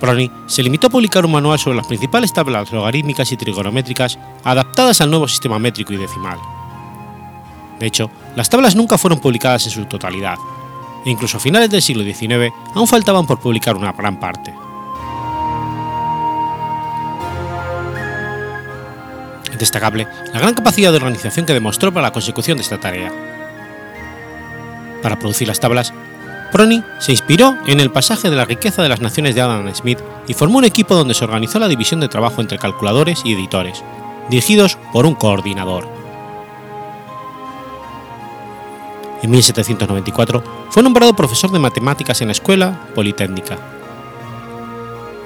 Prony se limitó a publicar un manual sobre las principales tablas logarítmicas y trigonométricas adaptadas al nuevo sistema métrico y decimal. De hecho, las tablas nunca fueron publicadas en su totalidad, e incluso a finales del siglo XIX aún faltaban por publicar una gran parte. Destacable la gran capacidad de organización que demostró para la consecución de esta tarea. Para producir las tablas, Prony se inspiró en el pasaje de la riqueza de las naciones de Adam Smith y formó un equipo donde se organizó la división de trabajo entre calculadores y editores, dirigidos por un coordinador. En 1794 fue nombrado profesor de matemáticas en la Escuela Politécnica.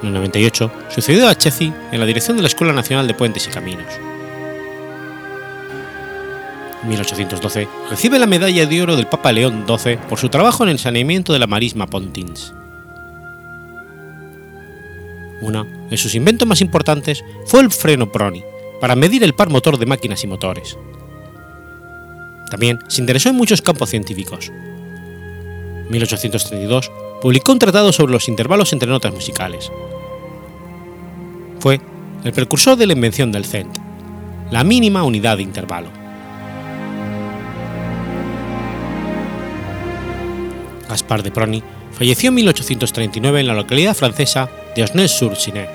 En el 98 sucedió a Chezi en la dirección de la Escuela Nacional de Puentes y Caminos. 1812, recibe la medalla de oro del Papa León XII por su trabajo en el saneamiento de la marisma Pontins. Uno de sus inventos más importantes fue el freno Prony, para medir el par motor de máquinas y motores. También se interesó en muchos campos científicos. En 1832 publicó un tratado sobre los intervalos entre notas musicales. Fue el precursor de la invención del cent, la mínima unidad de intervalo. Gaspar de Prony falleció en 1839 en la localidad francesa de Osnay-sur-Seine.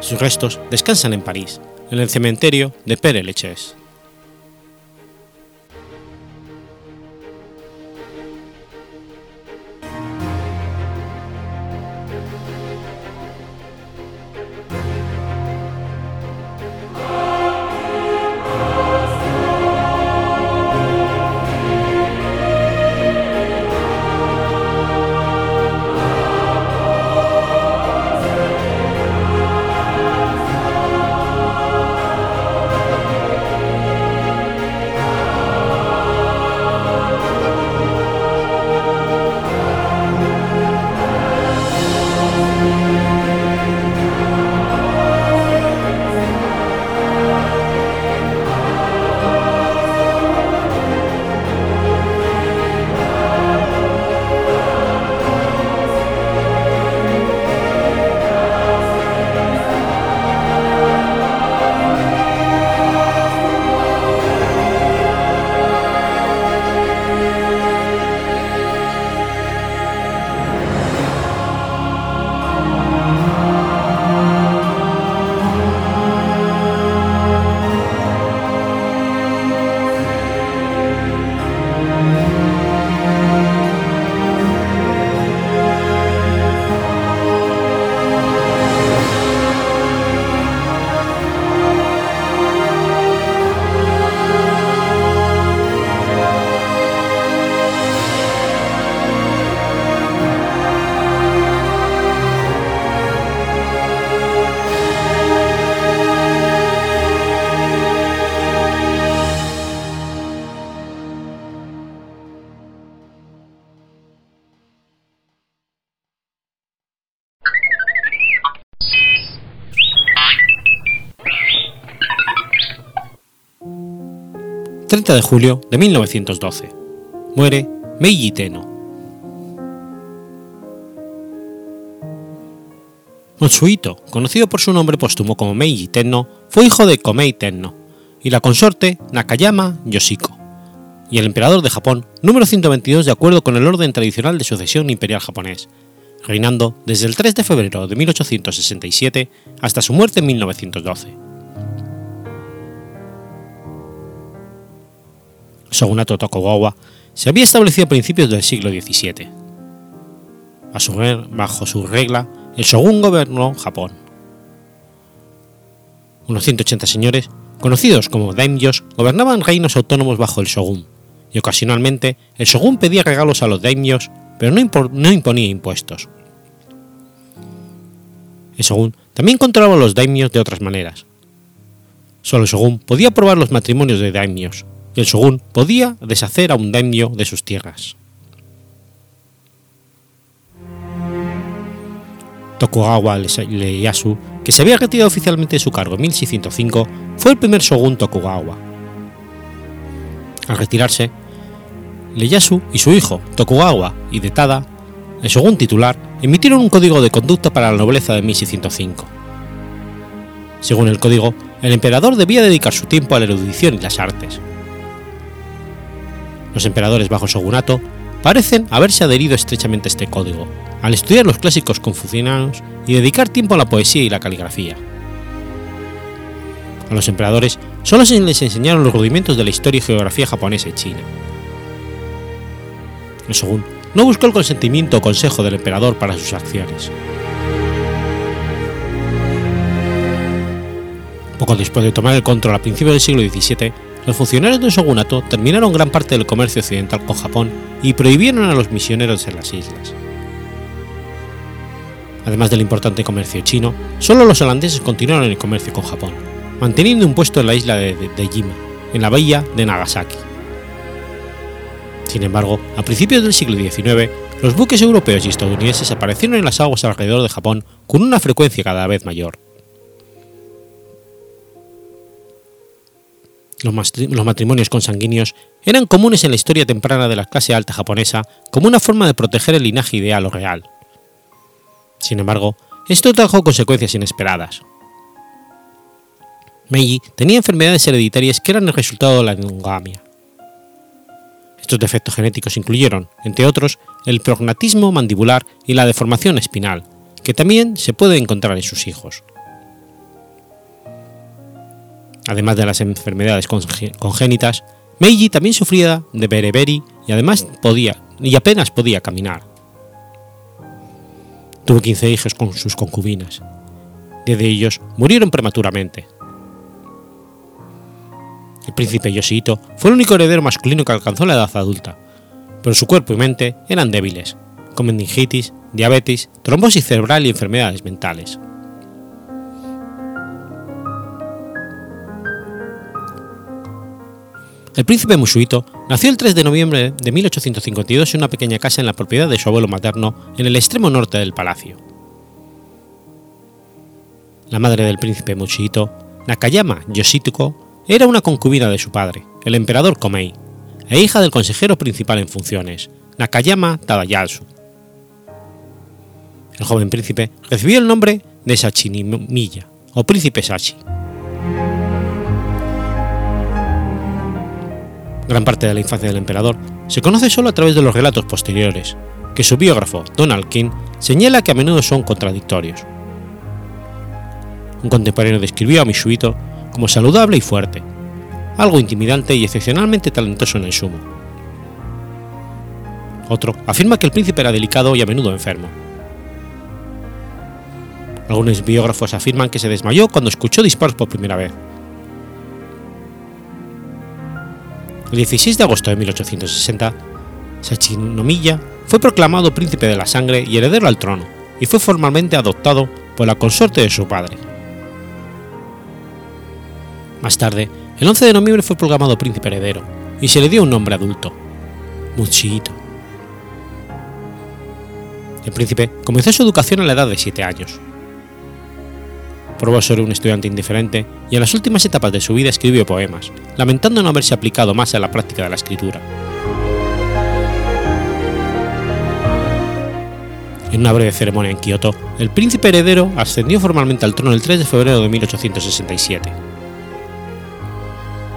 Sus restos descansan en París, en el cementerio de Père Lachaise. 30 de julio de 1912. Muere Meiji Tenno. Motsuhito, conocido por su nombre póstumo como Meiji Tenno, fue hijo de Komei Tenno y la consorte Nakayama Yoshiko, y el emperador de Japón número 122 de acuerdo con el orden tradicional de sucesión imperial japonés, reinando desde el 3 de febrero de 1867 hasta su muerte en 1912. Shogunato Tokugawa se había establecido a principios del siglo XVII. A su vez, bajo su regla, el shogun gobernó Japón. Unos 180 señores, conocidos como daimyos, gobernaban reinos autónomos bajo el shogun, y ocasionalmente el shogun pedía regalos a los daimyos, pero no, no imponía impuestos. El shogun también controlaba a los daimyos de otras maneras. Solo el shogun podía aprobar los matrimonios de daimyos, y el shogun podía deshacer a un daimyo de sus tierras. Tokugawa Ieyasu, que se había retirado oficialmente de su cargo en 1605, fue el primer shogun Tokugawa. Al retirarse, Ieyasu y su hijo, Tokugawa Hidetada, el shogun titular, emitieron un código de conducta para la nobleza de 1605. Según el código, el emperador debía dedicar su tiempo a la erudición y las artes, los emperadores bajo shogunato parecen haberse adherido estrechamente a este código, al estudiar los clásicos confucianos y dedicar tiempo a la poesía y la caligrafía. A los emperadores solo se les enseñaron los rudimentos de la historia y geografía japonesa y china. El shogun no buscó el consentimiento o consejo del emperador para sus acciones. Poco después de tomar el control a principios del siglo XVII, los funcionarios del shogunato terminaron gran parte del comercio occidental con Japón y prohibieron a los misioneros en las islas. Además del importante comercio chino, solo los holandeses continuaron el comercio con Japón, manteniendo un puesto en la isla de, de, Jima, en la bahía de Nagasaki. Sin embargo, a principios del siglo XIX, los buques europeos y estadounidenses aparecieron en las aguas alrededor de Japón con una frecuencia cada vez mayor. Los matrimonios consanguíneos eran comunes en la historia temprana de la clase alta japonesa como una forma de proteger el linaje ideal o real. Sin embargo, esto trajo consecuencias inesperadas. Meiji tenía enfermedades hereditarias que eran el resultado de la endogamia. Estos defectos genéticos incluyeron, entre otros, el prognatismo mandibular y la deformación espinal, que también se puede encontrar en sus hijos. Además de las enfermedades congénitas, Meiji también sufría de bereberi y además podía y apenas podía caminar. Tuvo 15 hijos con sus concubinas. Diez de ellos murieron prematuramente. El príncipe Yoshihito fue el único heredero masculino que alcanzó la edad adulta, pero su cuerpo y mente eran débiles, con meningitis, diabetes, trombosis cerebral y enfermedades mentales. El príncipe Mushuito nació el 3 de noviembre de 1852 en una pequeña casa en la propiedad de su abuelo materno en el extremo norte del palacio. La madre del príncipe Mushuito, Nakayama Yoshituko, era una concubina de su padre, el emperador Komei, e hija del consejero principal en funciones, Nakayama Tadayasu. El joven príncipe recibió el nombre de Sachinimiya, o príncipe Sachi. Gran parte de la infancia del emperador se conoce solo a través de los relatos posteriores, que su biógrafo, Donald King, señala que a menudo son contradictorios. Un contemporáneo describió a Mishuito como saludable y fuerte, algo intimidante y excepcionalmente talentoso en el sumo. Otro afirma que el príncipe era delicado y a menudo enfermo. Algunos biógrafos afirman que se desmayó cuando escuchó disparos por primera vez, El 16 de agosto de 1860, Sachinomiya fue proclamado príncipe de la sangre y heredero al trono, y fue formalmente adoptado por la consorte de su padre. Más tarde, el 11 de noviembre fue proclamado príncipe heredero, y se le dio un nombre adulto, Muchihito. El príncipe comenzó su educación a la edad de 7 años. Probó ser un estudiante indiferente y en las últimas etapas de su vida escribió poemas, lamentando no haberse aplicado más a la práctica de la escritura. En una breve ceremonia en Kioto, el príncipe heredero ascendió formalmente al trono el 3 de febrero de 1867.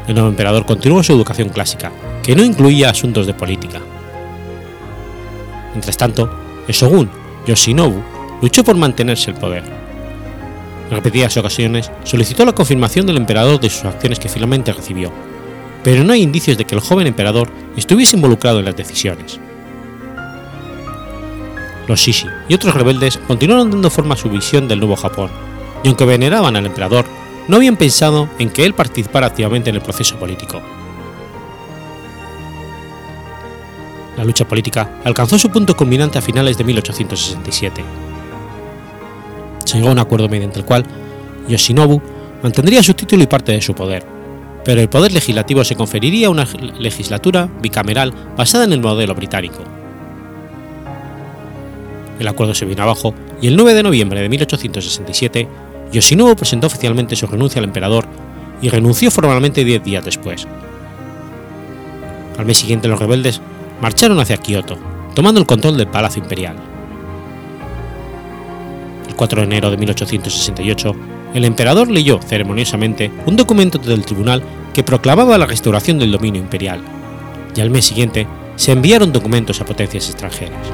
El nuevo emperador continuó su educación clásica, que no incluía asuntos de política. Mientras tanto, el shogun Yoshinobu luchó por mantenerse el poder repetidas ocasiones solicitó la confirmación del emperador de sus acciones que finalmente recibió, pero no hay indicios de que el joven emperador estuviese involucrado en las decisiones. Los Shishi y otros rebeldes continuaron dando forma a su visión del nuevo Japón, y aunque veneraban al emperador, no habían pensado en que él participara activamente en el proceso político. La lucha política alcanzó su punto culminante a finales de 1867 se llegó a un acuerdo mediante el cual Yoshinobu mantendría su título y parte de su poder, pero el poder legislativo se conferiría a una legislatura bicameral basada en el modelo británico. El acuerdo se vino abajo y el 9 de noviembre de 1867 Yoshinobu presentó oficialmente su renuncia al emperador y renunció formalmente diez días después. Al mes siguiente los rebeldes marcharon hacia Kioto, tomando el control del Palacio Imperial. 4 de enero de 1868, el emperador leyó ceremoniosamente un documento del tribunal que proclamaba la restauración del dominio imperial, y al mes siguiente se enviaron documentos a potencias extranjeras.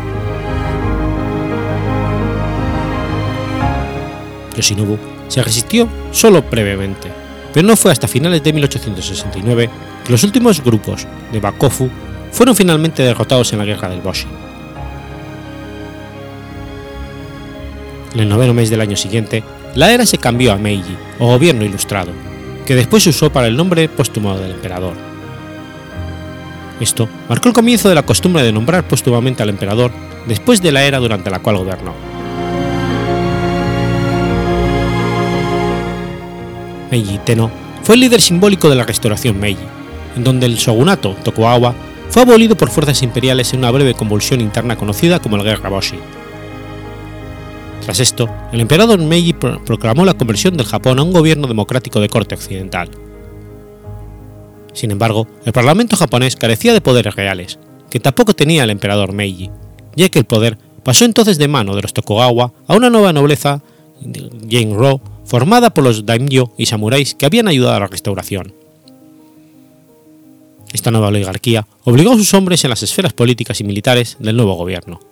Yoshinobu se resistió solo brevemente, pero no fue hasta finales de 1869 que los últimos grupos de Bakofu fueron finalmente derrotados en la guerra del Boshi. En el noveno mes del año siguiente, la era se cambió a Meiji, o Gobierno Ilustrado, que después se usó para el nombre póstumo del emperador. Esto marcó el comienzo de la costumbre de nombrar póstumamente al emperador después de la era durante la cual gobernó. Meiji Tenno fue el líder simbólico de la restauración Meiji, en donde el shogunato Tokugawa fue abolido por fuerzas imperiales en una breve convulsión interna conocida como la Guerra Boshi, tras esto, el emperador Meiji proclamó la conversión del Japón a un gobierno democrático de corte occidental. Sin embargo, el parlamento japonés carecía de poderes reales, que tampoco tenía el emperador Meiji, ya que el poder pasó entonces de mano de los Tokugawa a una nueva nobleza Genro formada por los daimyo y samuráis que habían ayudado a la restauración. Esta nueva oligarquía obligó a sus hombres en las esferas políticas y militares del nuevo gobierno.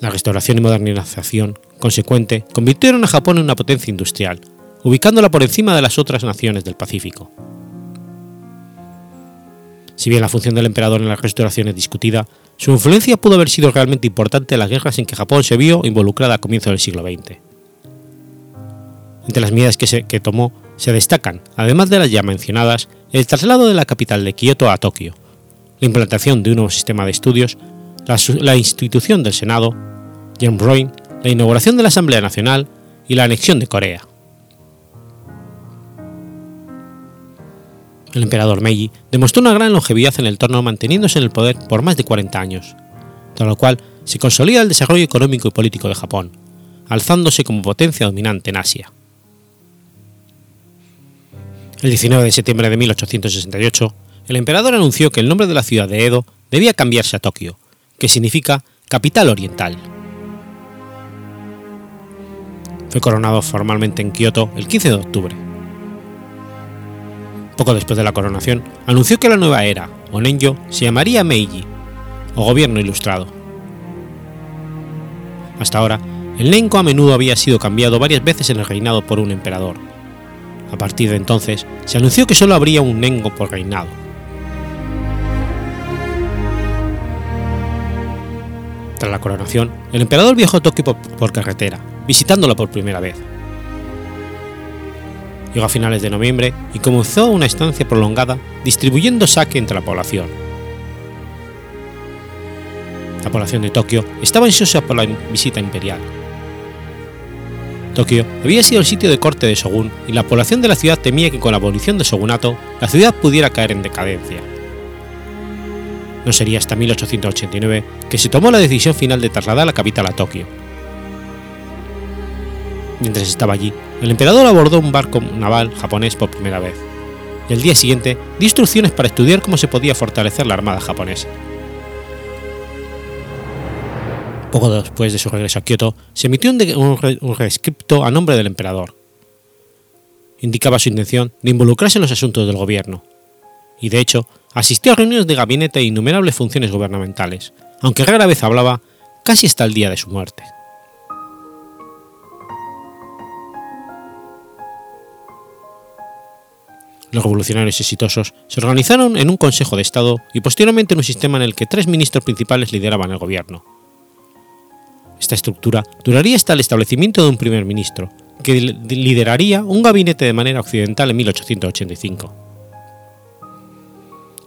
La restauración y modernización consecuente convirtieron a Japón en una potencia industrial, ubicándola por encima de las otras naciones del Pacífico. Si bien la función del emperador en la restauración es discutida, su influencia pudo haber sido realmente importante en las guerras en que Japón se vio involucrada a comienzos del siglo XX. Entre las medidas que, se, que tomó se destacan, además de las ya mencionadas, el traslado de la capital de Kioto a Tokio, la implantación de un nuevo sistema de estudios, la, institución del Senado, Genroin, la inauguración de la Asamblea Nacional y la anexión de Corea. El emperador Meiji demostró una gran longevidad en el torno manteniéndose en el poder por más de 40 años, tras lo cual se consolida el desarrollo económico y político de Japón, alzándose como potencia dominante en Asia. El 19 de septiembre de 1868, el emperador anunció que el nombre de la ciudad de Edo debía cambiarse a Tokio, que significa capital oriental. Fue coronado formalmente en Kioto el 15 de octubre. Poco después de la coronación, anunció que la nueva era, o Nenjo, se llamaría Meiji, o Gobierno Ilustrado. Hasta ahora, el Nenko a menudo había sido cambiado varias veces en el reinado por un emperador. A partir de entonces, se anunció que solo habría un Nengo por reinado. Tras la coronación, el emperador viajó a Tokio por, carretera, visitándola por primera vez. Llegó a finales de noviembre y comenzó una estancia prolongada distribuyendo sake entre la población. La población de Tokio estaba ansiosa por la visita imperial. Tokio había sido el sitio de corte de Shogun y la población de la ciudad temía que con la abolición del shogunato la ciudad pudiera caer en decadencia. No sería hasta 1889 que se tomó la decisión final de trasladar la capital a Tokio. Mientras estaba allí, el emperador abordó un barco naval japonés por primera vez, y el día siguiente dio instrucciones para estudiar cómo se podía fortalecer la armada japonesa. Poco después de su regreso a Kioto, se emitió un, un rescripto a nombre del emperador. Indicaba su intención de involucrarse en los asuntos del gobierno, y de hecho asistió a reuniones de gabinete e innumerables funciones gubernamentales, aunque rara vez hablaba, casi hasta el día de su muerte. Los revolucionarios exitosos se organizaron en un Consejo de Estado y posteriormente en un sistema en el que tres ministros principales lideraban el gobierno. Esta estructura duraría hasta el establecimiento de un primer ministro, que lideraría un gabinete de manera occidental en 1885.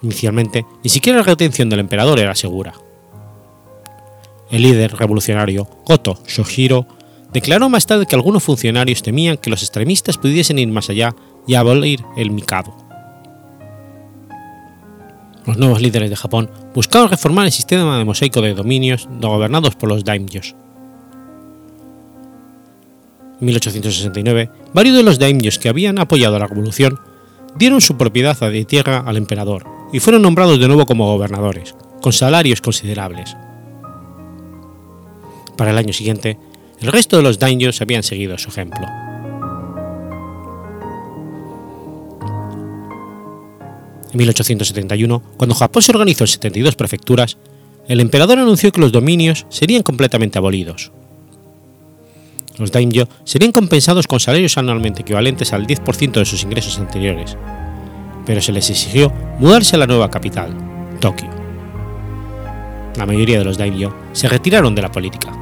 Inicialmente, ni siquiera la retención del emperador era segura. El líder revolucionario Goto Shohiro declaró más tarde que algunos funcionarios temían que los extremistas pudiesen ir más allá y abolir el Mikado. Los nuevos líderes de Japón buscaban reformar el sistema de mosaico de dominios gobernados por los daimyos. En 1869, varios de los daimyos que habían apoyado la revolución dieron su propiedad de tierra al emperador y fueron nombrados de nuevo como gobernadores, con salarios considerables. Para el año siguiente, el resto de los daimyos habían seguido su ejemplo. En 1871, cuando Japón se organizó en 72 prefecturas, el emperador anunció que los dominios serían completamente abolidos. Los daimyo serían compensados con salarios anualmente equivalentes al 10% de sus ingresos anteriores, pero se les exigió mudarse a la nueva capital, Tokio. La mayoría de los daimyo se retiraron de la política.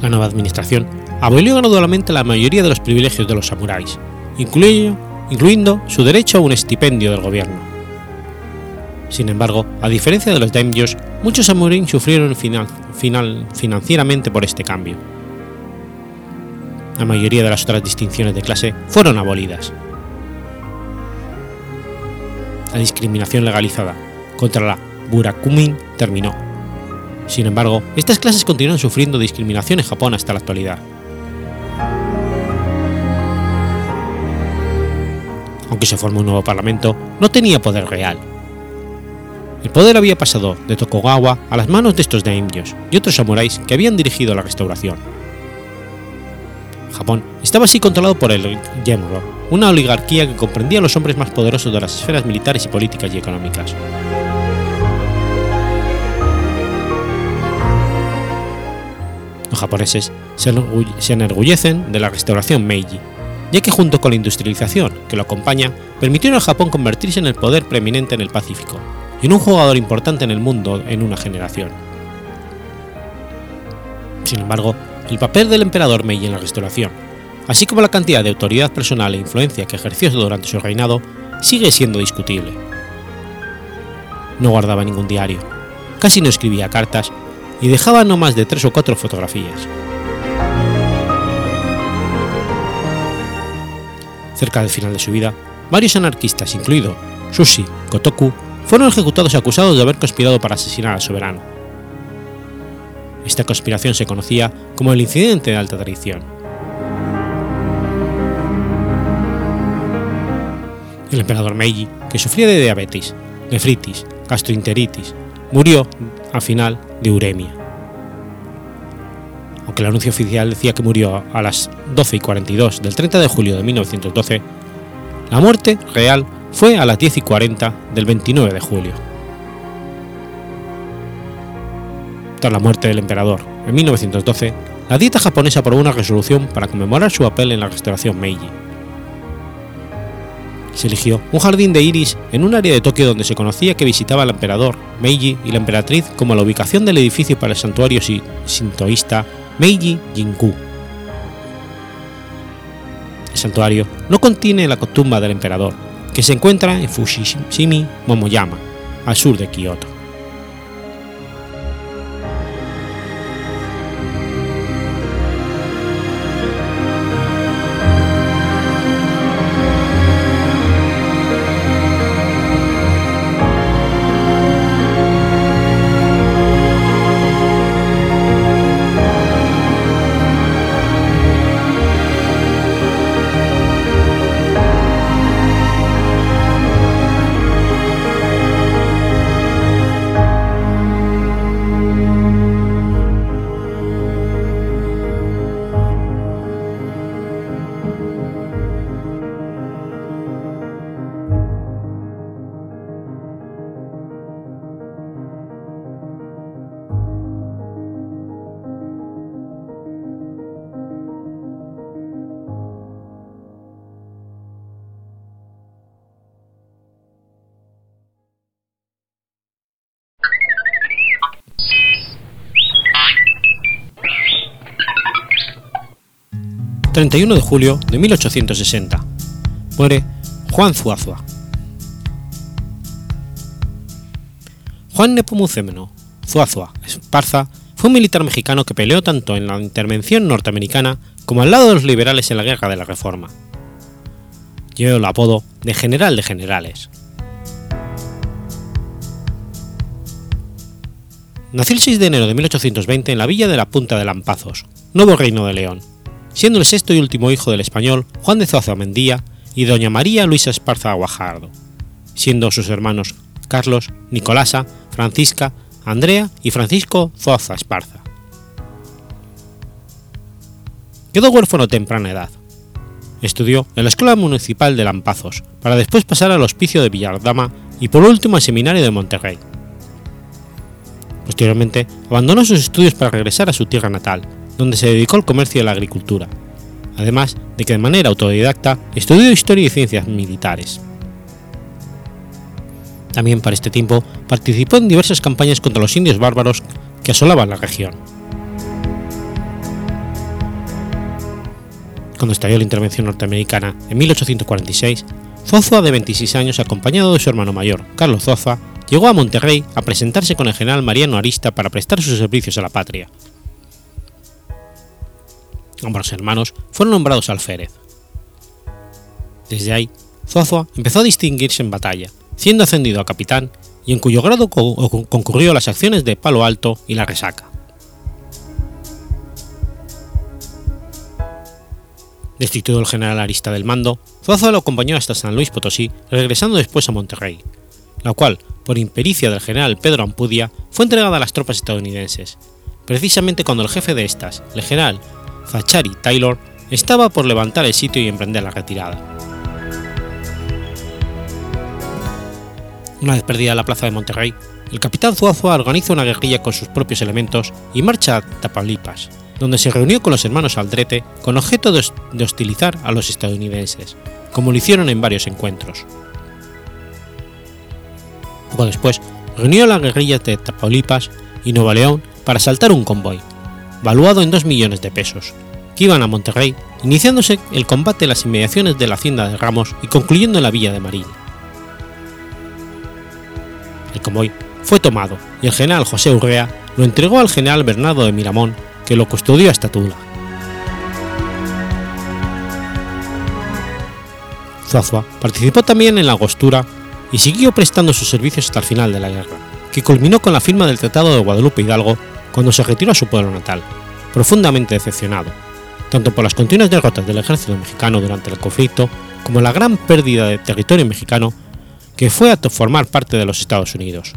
La nueva administración abolió gradualmente la mayoría de los privilegios de los samuráis, incluyendo, su derecho a un estipendio del gobierno. Sin embargo, a diferencia de los daimyos, muchos samuráis sufrieron financieramente por este cambio. La mayoría de las otras distinciones de clase fueron abolidas. La discriminación legalizada contra la burakumin terminó Sin embargo, estas clases continúan sufriendo discriminación en Japón hasta la actualidad. Aunque se formó un nuevo parlamento, no tenía poder real. El poder había pasado de Tokugawa a las manos de estos daimyos y otros samuráis que habían dirigido la restauración. Japón estaba así controlado por el Gemro, una oligarquía que comprendía a los hombres más poderosos de las esferas militares y políticas y económicas. Los japoneses se enorgullecen de la restauración Meiji, ya que junto con la industrialización que lo acompaña, permitieron a Japón convertirse en el poder preeminente en el Pacífico y en un jugador importante en el mundo en una generación. Sin embargo, el papel del emperador Meiji en la restauración, así como la cantidad de autoridad personal e influencia que ejerció durante su reinado, sigue siendo discutible. No guardaba ningún diario, casi no escribía cartas y dejaba no más de tres o cuatro fotografías. Cerca del final de su vida, varios anarquistas, incluido Sushi Kotoku, fueron ejecutados acusados de haber conspirado para asesinar al soberano. Esta conspiración se conocía como el incidente de alta traición. El emperador Meiji, que sufría de diabetes, nefritis, gastroenteritis, murió al final de uremia. Aunque el anuncio oficial decía que murió a las 12 y 42 del 30 de julio de 1912, la muerte real fue a las 10 y 40 del 29 de julio. Tras la muerte del emperador en 1912, la dieta japonesa aprobó una resolución para conmemorar su papel en la restauración Meiji. Se eligió un jardín de iris en un área de Tokio donde se conocía que visitaba al emperador Meiji y la emperatriz como la ubicación del edificio para el santuario sintoísta Meiji Jinku. El santuario no contiene la tumba del emperador, que se encuentra en Fushimi Momoyama, al sur de Kioto. 31 de julio de 1860. Muere Juan Zuazua. Juan Nepomuceno Zuazua Esparza fue un militar mexicano que peleó tanto en la intervención norteamericana como al lado de los liberales en la Guerra de la Reforma. Llevó el apodo de General de Generales. Nació el 6 de enero de 1820 en la villa de la Punta de Lampazos, Nuevo Reino de León, siendo el sexto y último hijo del español Juan de Zoza Mendía y doña María Luisa Esparza Guajardo, siendo sus hermanos Carlos, Nicolasa, Francisca, Andrea y Francisco Zoza Esparza. Quedó huérfano a temprana edad. Estudió en la Escuela Municipal de Lampazos, para después pasar al Hospicio de Villardama y por último al Seminario de Monterrey. Posteriormente, abandonó sus estudios para regresar a su tierra natal, donde se dedicó al comercio y a la agricultura, además de que de manera autodidacta estudió historia y ciencias militares. También para este tiempo participó en diversas campañas contra los indios bárbaros que asolaban la región. Cuando estalló la intervención norteamericana en 1846, Zoza, de 26 años, acompañado de su hermano mayor, Carlos Zoza, llegó a Monterrey a presentarse con el general Mariano Arista para prestar sus servicios a la patria, Ambos hermanos fueron nombrados alférez. Desde ahí, Zuazua empezó a distinguirse en batalla, siendo ascendido a capitán y en cuyo grado concurrió las acciones de Palo Alto y La Resaca. Destituido el general Arista del mando, Zuazo lo acompañó hasta San Luis Potosí, regresando después a Monterrey, la cual, por impericia del general Pedro Ampudia, fue entregada a las tropas estadounidenses, precisamente cuando el jefe de estas, el general Zachary Taylor, estaba por levantar el sitio y emprender la retirada. Una vez perdida la plaza de Monterrey, el capitán Zuazua organiza una guerrilla con sus propios elementos y marcha a Tapalipas, donde se reunió con los hermanos Aldrete con objeto de hostilizar a los estadounidenses, como lo hicieron en varios encuentros. Poco después, reunió a las guerrillas de Tapaulipas y Nueva León para asaltar un convoy, valuado en 2 millones de pesos, que iban a Monterrey, iniciándose el combate en las inmediaciones de la hacienda de Ramos y concluyendo en la villa de Marín. El convoy fue tomado y el general José Urrea lo entregó al general Bernardo de Miramón, que lo custodió hasta Tula. Zuazua participó también en la Agostura y siguió prestando sus servicios hasta el final de la guerra, que culminó con la firma del Tratado de Guadalupe Hidalgo cuando se retiró a su pueblo natal, profundamente decepcionado, tanto por las continuas derrotas del ejército mexicano durante el conflicto como la gran pérdida de territorio mexicano que fue a formar parte de los Estados Unidos.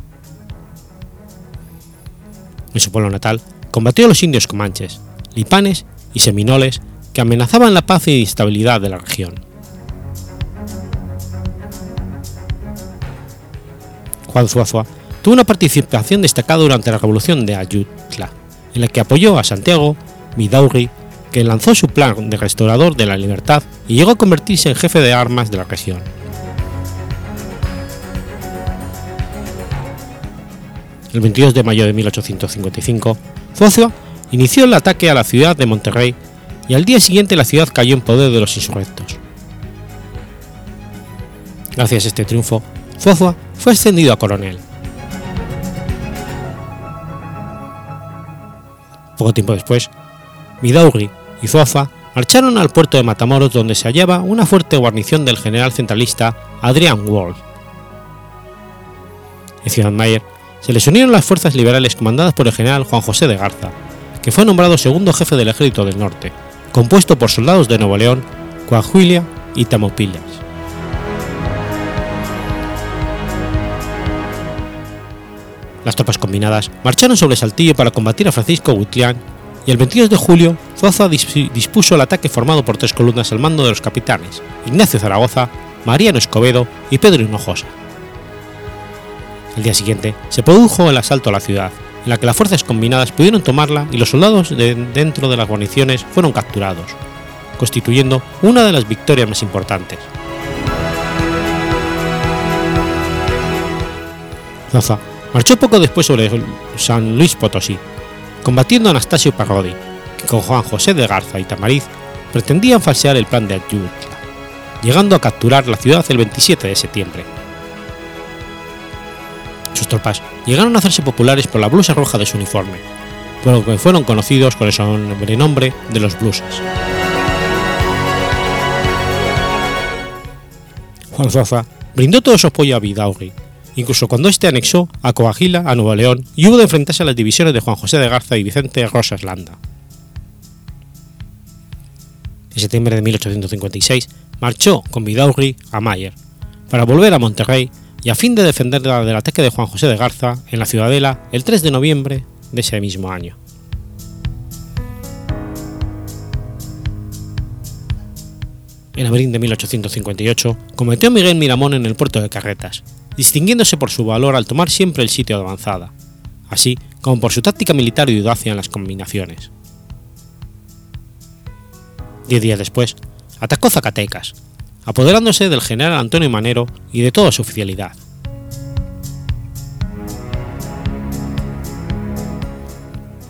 En su pueblo natal combatió a los indios comanches, lipanes y seminoles que amenazaban la paz y estabilidad de la región. Juan Zuazua tuvo una participación destacada durante la revolución de Ayutla, en la que apoyó a Santiago Vidaurri, que lanzó su plan de restaurador de la libertad y llegó a convertirse en jefe de armas de la región. El 22 de mayo de 1855, Zuazua inició el ataque a la ciudad de Monterrey y al día siguiente la ciudad cayó en poder de los insurrectos. Gracias a este triunfo, Zuazua fue ascendido a coronel. Poco tiempo después, Vidaurri y Zuazua marcharon al puerto de Matamoros donde se hallaba una fuerte guarnición del general centralista Adrian Wall. En Ciudad Mayer se les unieron las fuerzas liberales comandadas por el general Juan José de Garza, que fue nombrado segundo jefe del ejército del norte, compuesto por soldados de Nuevo León, Coahuila y Tamaulipas. Las tropas combinadas marcharon sobre Saltillo para combatir a Francisco Gutián y el 22 de julio Zuaza dispuso el ataque formado por tres columnas al mando de los capitanes Ignacio Zaragoza, Mariano Escobedo y Pedro Hinojosa. El día siguiente se produjo el asalto a la ciudad, en la que las fuerzas combinadas pudieron tomarla y los soldados de dentro de las guarniciones fueron capturados, constituyendo una de las victorias más importantes. Marchó poco después sobre San Luis Potosí, combatiendo a Anastasio Parrodi, que con Juan José de Garza y Tamariz pretendían falsear el plan de Ayutla, llegando a capturar la ciudad el 27 de septiembre. Sus tropas llegaron a hacerse populares por la blusa roja de su uniforme, por lo que fueron conocidos con el sobrenombre de los blusas. Juan Zaza brindó todo su apoyo a Vidaurri, incluso cuando éste anexó a Coahuila a Nuevo León y hubo de enfrentarse a las divisiones de Juan José de Garza y Vicente Rosas Landa. En septiembre de 1856 marchó con Vidaurri a Mayer, para volver a Monterrey y a fin de defenderla del ataque de Juan José de Garza en la Ciudadela el 3 de noviembre de ese mismo año. En abril de 1858 cometió Miguel Miramón en el puerto de Carretas, distinguiéndose por su valor al tomar siempre el sitio de avanzada, así como por su táctica militar y audacia en las combinaciones. Diez días después, atacó Zacatecas, apoderándose del general Antonio Manero y de toda su oficialidad.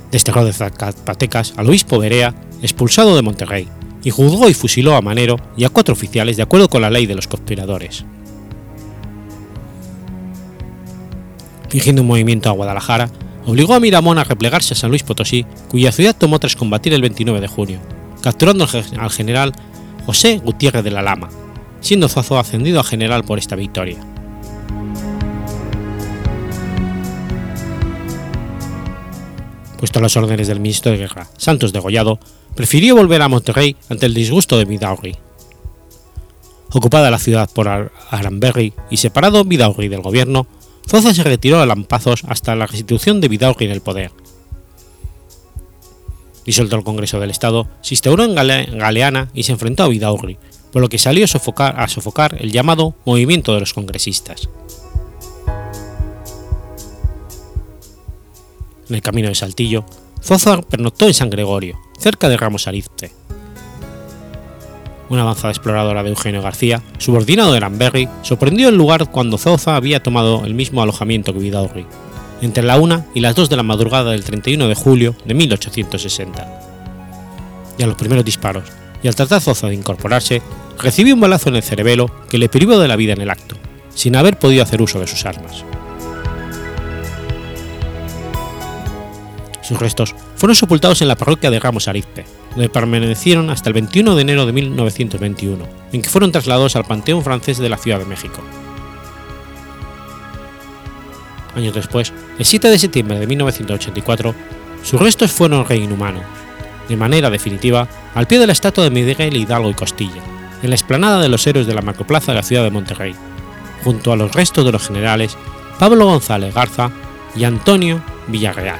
Desterró de Zacatecas al obispo Berea, expulsado de Monterrey, y juzgó y fusiló a Manero y a cuatro oficiales de acuerdo con la ley de los conspiradores. fingiendo un movimiento a Guadalajara, obligó a Miramón a replegarse a San Luis Potosí, cuya ciudad tomó tras combatir el 29 de junio, capturando al general José Gutiérrez de la Lama, siendo Zuazo ascendido a general por esta victoria. Puesto a las órdenes del ministro de Guerra, Santos Degollado, prefirió volver a Monterrey ante el disgusto de Vidaurri. Ocupada la ciudad por Aranberry y separado Vidaurri del gobierno, Zoza se retiró a Lampazos hasta la restitución de Vidaurri en el poder. Disuelto el Congreso del Estado, se instauró en Galeana y se enfrentó a Vidaurri, por lo que salió a sofocar, el llamado Movimiento de los Congresistas. En el camino de Saltillo, Zoza pernoctó en San Gregorio, cerca de Ramos Arizpe. Una avanzada exploradora de Eugenio García, subordinado de Lamberry, sorprendió el lugar cuando Zoza había tomado el mismo alojamiento que Vidaurri, entre la 1 y las 2 de la madrugada del 31 de julio de 1860. Y a los primeros disparos, y al tratar Zoza de incorporarse, recibió un balazo en el cerebelo que le privó de la vida en el acto, sin haber podido hacer uso de sus armas. Sus restos fueron sepultados en la parroquia de Ramos Arizpe, donde permanecieron hasta el 21 de enero de 1921, en que fueron trasladados al Panteón francés de la Ciudad de México. Años después, el 7 de septiembre de 1984, sus restos fueron reinhumanos, de manera definitiva, al pie de la estatua de Miguel Hidalgo y Costilla, en la explanada de los héroes de la Macroplaza de la ciudad de Monterrey, junto a los restos de los generales Pablo González Garza y Antonio Villarreal.